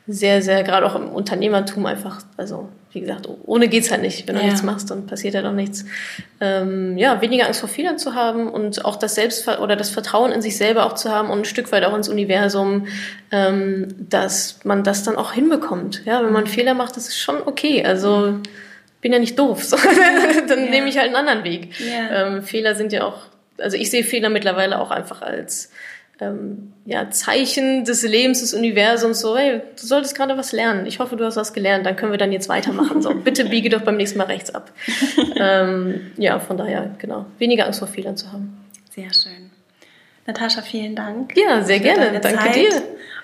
sehr, sehr, gerade auch im Unternehmertum einfach, also wie gesagt, ohne geht's halt nicht. Wenn du ja. nichts machst, dann passiert halt auch nichts. Ähm, ja, weniger Angst vor Fehlern zu haben und auch das Selbst oder das Vertrauen in sich selber auch zu haben und ein Stück weit auch ins Universum, ähm, dass man das dann auch hinbekommt. Ja, wenn man Fehler macht, das ist schon okay. Also bin ja nicht doof, so. dann ja. nehme ich halt einen anderen Weg. Ja. Ähm, Fehler sind ja auch, also ich sehe Fehler mittlerweile auch einfach als ähm, ja, Zeichen des Lebens, des Universums, so, hey, du solltest gerade was lernen. Ich hoffe, du hast was gelernt, dann können wir dann jetzt weitermachen. So, bitte biege doch beim nächsten Mal rechts ab. ähm, ja, von daher, genau, weniger Angst vor Fehlern zu haben. Sehr schön. Natascha, vielen Dank. Ja, sehr gerne. Danke Zeit. dir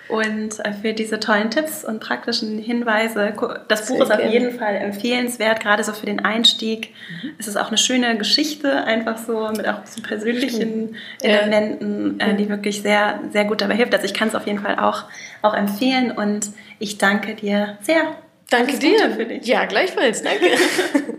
und äh, für diese tollen Tipps und praktischen Hinweise. Das Buch Sehr ist auf gerne. jeden Fall empfehlenswert, gerade so für den Einstieg. Mhm. Es ist auch eine schöne Geschichte, einfach so mit auch so persönlichen Elementen, äh, die wirklich sehr, sehr gut dabei hilft. Also ich kann es auf jeden Fall auch, auch empfehlen und ich danke dir sehr. Danke dir. Für dich. Ja, gleichfalls. Danke.